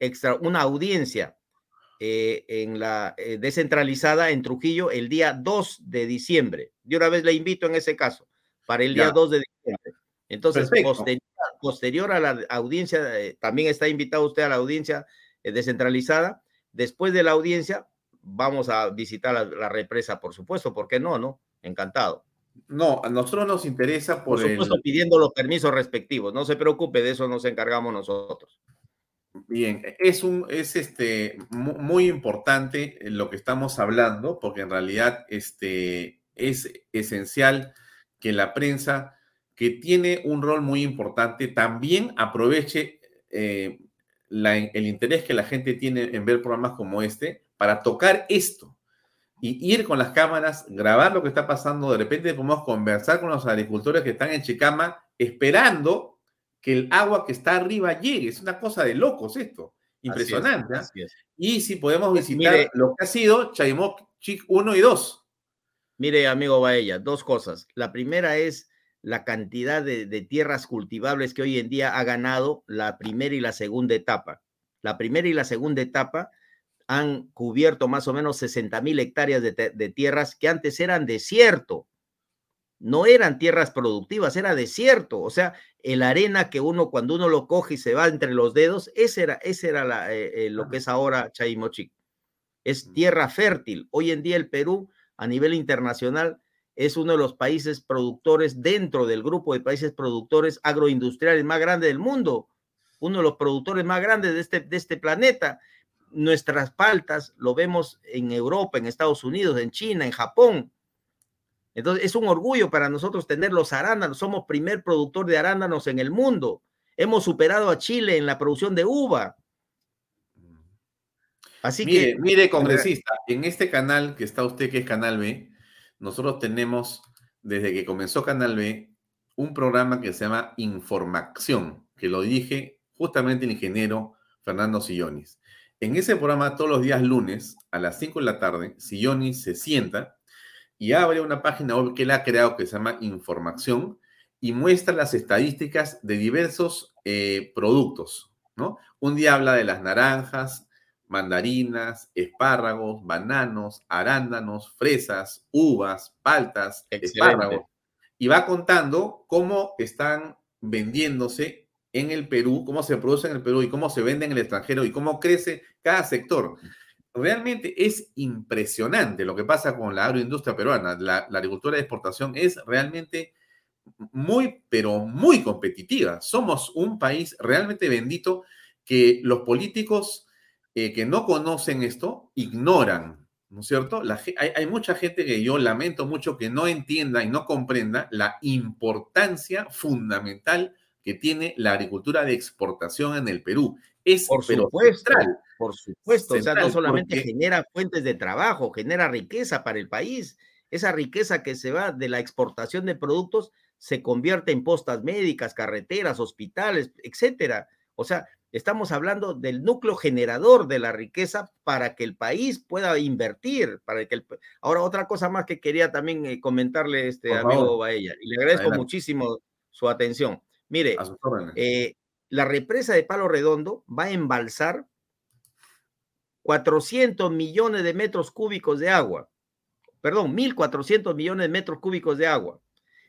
extra, una audiencia eh, en la eh, descentralizada en Trujillo el día 2 de diciembre. De una vez le invito en ese caso, para el día 2 de diciembre. Entonces, posterior, a la audiencia, eh, también está invitado usted a la audiencia eh, descentralizada. Después de la audiencia, vamos a visitar la, represa, por supuesto, ¿por qué no? no? Encantado. No, a nosotros nos interesa por, por supuesto, pidiendo los permisos respectivos. No se preocupe, de eso nos encargamos nosotros. Bien, es un es este muy importante lo que estamos hablando, porque en realidad este es esencial que la prensa, que tiene un rol muy importante, también aproveche eh, el interés que la gente tiene en ver programas como este para tocar esto y ir con las cámaras, grabar lo que está pasando. De repente podemos conversar con los agricultores que están en Chicama esperando que el agua que está arriba llegue. Es una cosa de locos esto. Impresionante. ¿ah? Y si podemos visitar lo que ha sido Chaymoc Chic 1 y 2. Mire, amigo Baella, dos cosas. La primera es la cantidad de, tierras cultivables que hoy en día ha ganado la primera y la segunda etapa. La primera y la segunda etapa han cubierto más o menos 60 mil hectáreas de, de, tierras que antes eran desierto. No eran tierras productivas, era desierto. O sea, el arena que uno, cuando uno lo coge y se va entre los dedos, ese era, ese era la, eh, eh, lo que es ahora Chaimochic. Es tierra fértil. Hoy en día el Perú a nivel internacional es uno de los países productores dentro del grupo de países productores agroindustriales más grande del mundo, uno de los productores más grandes de este, de este planeta. Nuestras paltas lo vemos en Europa, en Estados Unidos, en China, en Japón. Entonces es un orgullo para nosotros tener los arándanos. Somos primer productor de arándanos en el mundo. Hemos superado a Chile en la producción de uva. Así mire, que. Mire, congresista, en este canal que está usted, que es Canal B, nosotros tenemos, desde que comenzó Canal B, un programa que se llama Información, que lo dije justamente el ingeniero Fernando Sillonis. En ese programa, todos los días lunes, a las 5 de la tarde, Sillonis se sienta y abre una página web que él ha creado que se llama Información y muestra las estadísticas de diversos eh, productos. Un día habla de las naranjas, mandarinas, espárragos, bananos, arándanos, fresas, uvas, paltas, espárragos. Y va contando cómo están vendiéndose en el Perú, cómo se produce en el Perú y cómo se vende en el extranjero y cómo crece cada sector. Realmente es impresionante lo que pasa con la agroindustria peruana. La, la agricultura de exportación es realmente muy, pero muy competitiva. Somos un país realmente bendito que los políticos eh, que no conocen esto ignoran, ¿no es cierto? hay, mucha gente que yo lamento mucho que no entienda y no comprenda la importancia fundamental que tiene la agricultura de exportación en el Perú. Es por supuesto, por supuesto, o sea, no solamente genera fuentes de trabajo, genera riqueza para el país. Esa riqueza que se va de la exportación de productos se convierte en postas médicas, carreteras, hospitales, etcétera. O sea, Estamos hablando del núcleo generador de la riqueza para que el país pueda invertir, para que el... Ahora, otra cosa más que quería también eh, comentarle este amigo Baella, y le agradezco muchísimo su atención. Mire, eh, la represa de Palo Redondo va a embalsar 400 millones de metros cúbicos de agua. Perdón, 1.400 millones de metros cúbicos de agua.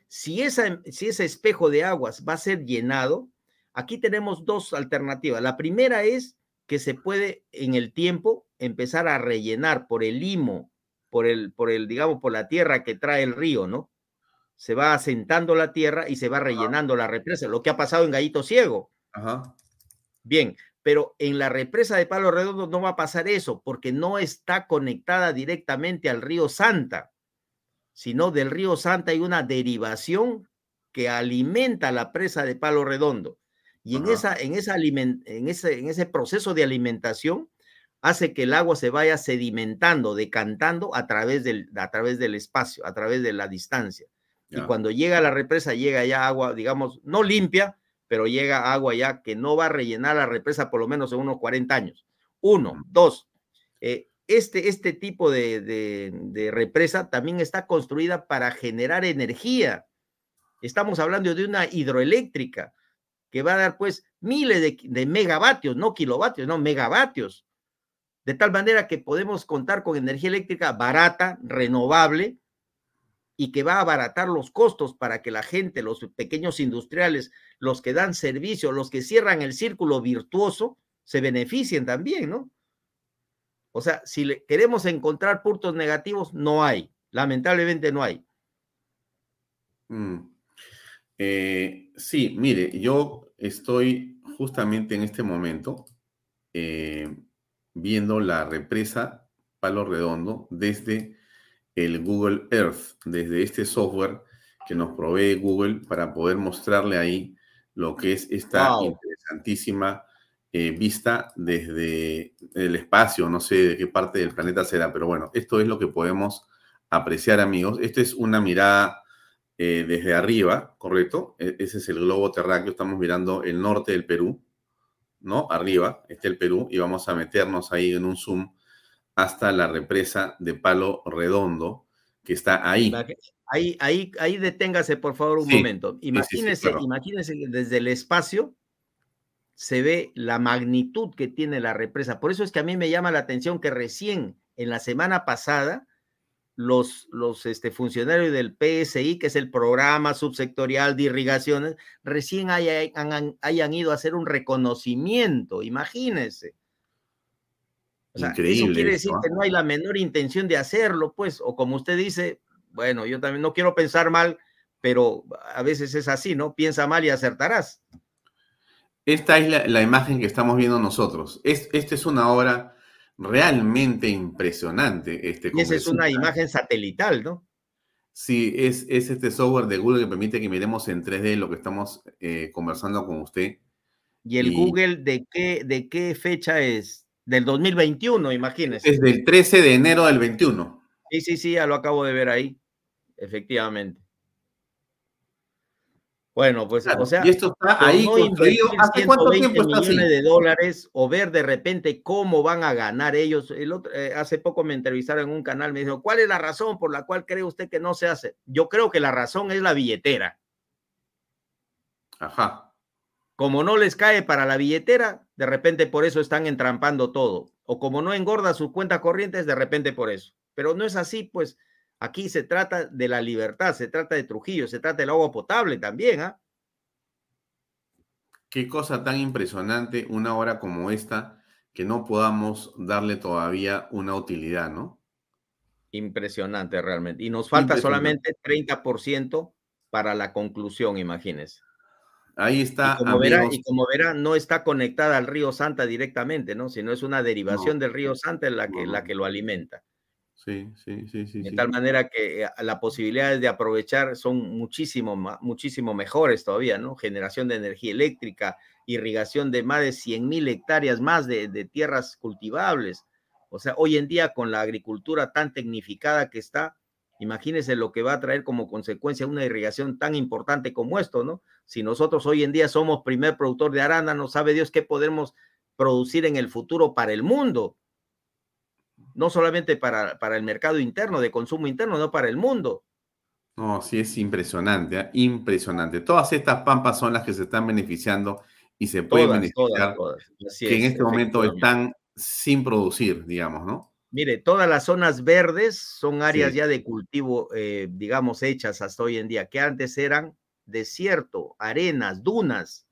Si, esa, si ese espejo de aguas va a ser llenado, Aquí tenemos dos alternativas. La primera es que se puede en el tiempo empezar a rellenar por el limo, por el, por el, digamos, por la tierra que trae el río, ¿no? Se va asentando la tierra y se va rellenando la represa, lo que ha pasado en Gallito Ciego. Ajá. Bien, pero en la represa de Palo Redondo no va a pasar eso, porque no está conectada directamente al río Santa, sino del río Santa hay una derivación que alimenta la presa de Palo Redondo. Y en, esa, en, esa en, ese, en ese proceso de alimentación hace que el agua se vaya sedimentando, decantando a través del, a través del espacio, a través de la distancia. Y cuando llega a la represa, llega ya agua, digamos, no limpia, pero llega agua ya que no va a rellenar la represa por lo menos en unos 40 años. Uno, dos, eh, este, este tipo de, de, represa también está construida para generar energía. Estamos hablando de una hidroeléctrica que va a dar pues miles de, megavatios, no kilovatios, no megavatios, de tal manera que podemos contar con energía eléctrica barata, renovable, y que va a abaratar los costos para que la gente, los pequeños industriales, los que dan servicio, los que cierran el círculo virtuoso, se beneficien también, ¿no? O sea, si queremos encontrar puntos negativos, no hay, lamentablemente no hay. Mm. Eh, sí, mire, yo estoy justamente en este momento eh, viendo la represa Palo Redondo desde el Google Earth, desde este software que nos provee Google para poder mostrarle ahí lo que es esta interesantísima eh, vista desde el espacio, no sé de qué parte del planeta será, pero bueno, esto es lo que podemos apreciar, amigos. Esta es una mirada eh, desde arriba, ¿correcto? E, ese es el globo terráqueo, estamos mirando el norte del Perú, ¿no? Arriba está el Perú y vamos a meternos ahí en un zoom hasta la represa de Palo Redondo, que está ahí. Ahí, ahí, ahí deténgase, por favor, un momento. Imagínese, imagínese que desde el espacio se ve la magnitud que tiene la represa. Por eso es que a mí me llama la atención que recién en la semana pasada los, los este, funcionarios del PSI, que es el programa subsectorial de irrigaciones, recién hayan, hayan ido a hacer un reconocimiento, imagínense. Increíble, eso quiere decir que no hay la menor intención de hacerlo, pues, o como usted dice, bueno, yo también no quiero pensar mal, pero a veces es así, ¿no? Piensa mal y acertarás. Esta es la, imagen que estamos viendo nosotros. Es, esta es una obra realmente impresionante. Este, y esa es una imagen satelital, ¿no? Sí, es, es, este software de Google que permite que miremos en 3D lo que estamos eh, conversando con usted. ¿Y el Google de qué, de qué fecha es? Del 2021, imagínese. Es del 13 de enero del 21. Sí, sí, sí, ya lo acabo de ver ahí, efectivamente. Bueno, pues, o sea, y esto está ahí construido. ¿Hace cuánto tiempo está millones de dólares o ver de repente cómo van a ganar ellos. El otro, eh, hace poco me entrevistaron en un canal, me dijo, ¿cuál es la razón por la cual cree usted que no se hace? Yo creo que la razón es la billetera. Ajá. Como no les cae para la billetera, de repente por eso están entrampando todo. O como no engorda sus cuentas corrientes, de repente por eso. Pero no es así, pues Aquí se trata de la libertad, se trata de Trujillo, se trata del agua potable también, ¿ah? Qué cosa tan impresionante una hora como esta que no podamos darle todavía una utilidad, ¿no? Impresionante realmente. Y nos falta solamente 30% para la conclusión, imagínense. Ahí está. Y como, verá, y como, verá, no está conectada al río Santa directamente, ¿no? Sino es una derivación del río Santa la que, la que lo alimenta. Sí, sí, sí, sí. De tal manera que eh, las posibilidades de aprovechar son muchísimo, muchísimo mejores todavía, ¿no? Generación de energía eléctrica, irrigación de más de 100 mil hectáreas más de, de, tierras cultivables. O sea, hoy en día con la agricultura tan tecnificada que está, imagínense lo que va a traer como consecuencia una irrigación tan importante como esto, ¿no? Si nosotros hoy en día somos primer productor de no sabe Dios qué podemos producir en el futuro para el mundo no solamente para, para el mercado interno, de consumo interno, no para el mundo. No, sí es impresionante, ¿eh? impresionante. Todas estas pampas son las que se están beneficiando y se pueden beneficiar, que en este momento están sin producir, digamos, ¿no? Mire, todas las zonas verdes son áreas ya de cultivo, eh, digamos, hechas hasta hoy en día, que antes eran desierto, arenas, dunas.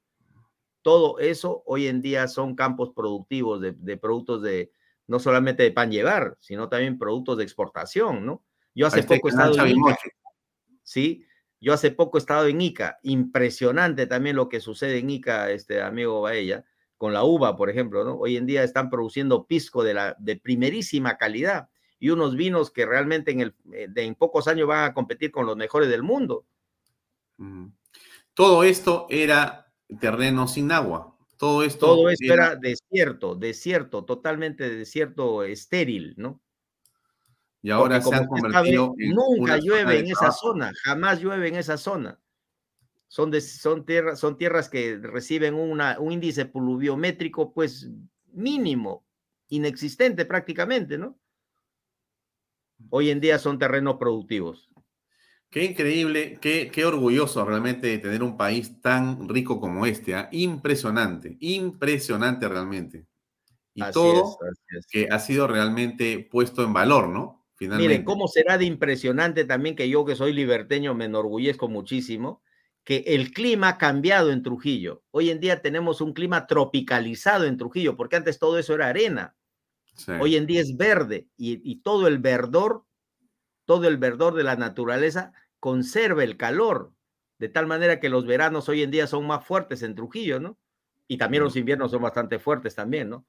Todo eso hoy en día son campos productivos de productos de, no solamente de pan llevar, sino también productos de exportación, ¿no? Yo hace poco he estado en Ica, sí, yo hace poco he estado en Ica, impresionante también lo que sucede en Ica, este amigo Baella, con la uva, por ejemplo, ¿no? Hoy en día están produciendo pisco de, la, de primerísima calidad y unos vinos que realmente en, el, eh, en pocos años van a competir con los mejores del mundo. Todo esto era terreno sin agua. Todo esto, Todo esto era, desierto, desierto, totalmente desierto, estéril, ¿no? Y ahora se han convertido Nunca llueve en esa zona, jamás llueve en esa zona. Son, son, tierras, son tierras que reciben una, un índice pluviométrico, pues mínimo, inexistente prácticamente, ¿no? Hoy en día son terrenos productivos. Qué increíble, qué, qué, orgulloso realmente de tener un país tan rico como este. ¿ah? Impresionante, impresionante realmente. Y todo que ha sido realmente puesto en valor, ¿no? Finalmente. Miren, cómo será de impresionante también que yo que soy liberteño me enorgullezco muchísimo que el clima ha cambiado en Trujillo. Hoy en día tenemos un clima tropicalizado en Trujillo, porque antes todo eso era arena. Hoy en día es verde y, y todo el verdor todo el verdor de la naturaleza conserva el calor, de tal manera que los veranos hoy en día son más fuertes en Trujillo, ¿no? Y también los inviernos son bastante fuertes también, ¿no?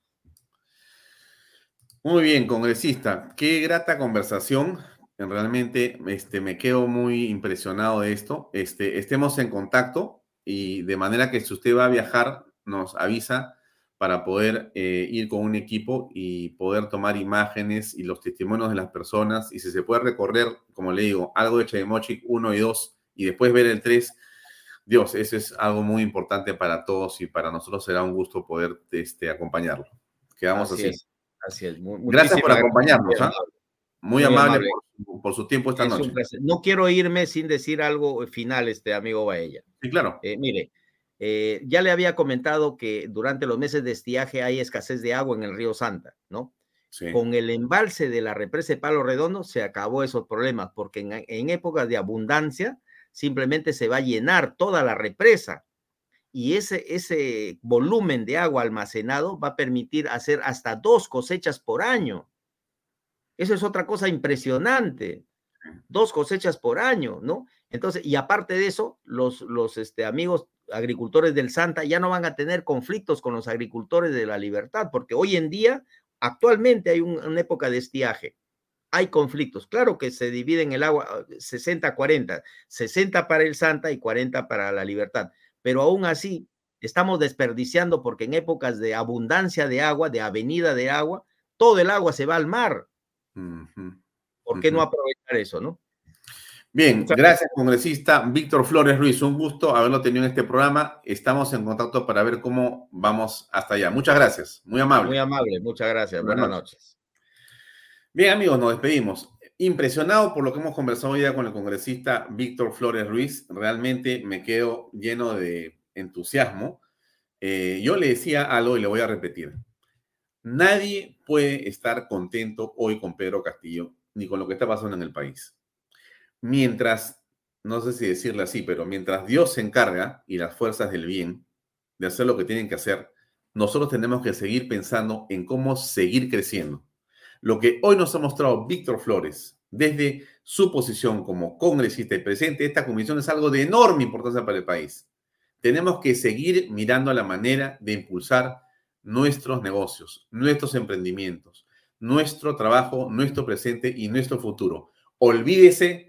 Muy bien, congresista. Qué grata conversación. Realmente este, me quedo muy impresionado de esto. Este, estemos en contacto y de manera que si usted va a viajar, nos avisa para poder eh, ir con un equipo y poder tomar imágenes y los testimonios de las personas. Y si se puede recorrer, como le digo, algo de Chemochic 1 y 2 y después ver el 3, Dios, eso es algo muy importante para todos y para nosotros será un gusto poder este, acompañarlo. Quedamos así. así es. Gracias por acompañarnos. ¿ah? Muy, amable, Por, su tiempo esta noche. No quiero irme sin decir algo final, este amigo Baella. Sí, claro. Eh, mire, eh, ya le había comentado que durante los meses de estiaje hay escasez de agua en el río Santa, ¿no? Con el embalse de la represa de Palo Redondo se acabó esos problemas, porque en, épocas de abundancia simplemente se va a llenar toda la represa y ese, ese volumen de agua almacenado va a permitir hacer hasta dos cosechas por año. Eso es otra cosa impresionante. Dos cosechas por año, ¿no? Entonces, y aparte de eso, los, los este, amigos agricultores del Santa ya no van a tener conflictos con los agricultores de la libertad, porque hoy en día, actualmente hay una época de estiaje, hay conflictos. Claro que se dividen el agua 60-40, 60 para el Santa y 40 para la libertad, pero aún así estamos desperdiciando porque en épocas de abundancia de agua, de avenida de agua, todo el agua se va al mar. ¿Por qué no aprovechar eso, no? Bien, gracias, congresista Víctor Flores Ruiz. Un gusto haberlo tenido en este programa. Estamos en contacto para ver cómo vamos hasta allá. Muchas gracias. Muy amable. Muy amable, muchas gracias. Buenas, noches. Bien, amigos, nos despedimos. Impresionado por lo que hemos conversado hoy día con el congresista Víctor Flores Ruiz. Realmente me quedo lleno de entusiasmo. Eh, yo le decía algo y le voy a repetir. Nadie puede estar contento hoy con Pedro Castillo ni con lo que está pasando en el país mientras, no sé si decirle así, pero mientras Dios se encarga y las fuerzas del bien de hacer lo que tienen que hacer, nosotros tenemos que seguir pensando en cómo seguir creciendo. Lo que hoy nos ha mostrado Víctor Flores desde su posición como congresista y presidente de esta comisión es algo de enorme importancia para el país. Tenemos que seguir mirando la manera de impulsar nuestros negocios, nuestros emprendimientos, nuestro trabajo, nuestro presente y nuestro futuro. Olvídese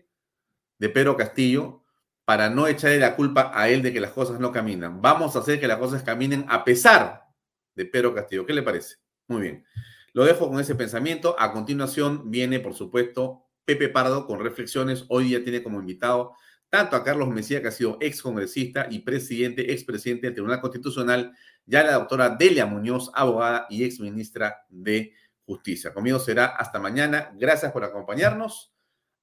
de Pedro Castillo para no echarle la culpa a él de que las cosas no caminan. Vamos a hacer que las cosas caminen a pesar de Pedro Castillo. ¿Qué le parece? Muy bien. Lo dejo con ese pensamiento. A continuación viene, por supuesto, Pepe Pardo con reflexiones. Hoy día tiene como invitado tanto a Carlos Mesía, que ha sido ex congresista y presidente, expresidente del Tribunal Constitucional, ya la doctora Delia Muñoz, abogada y ex ministra de Justicia. Conmigo será hasta mañana. Gracias por acompañarnos.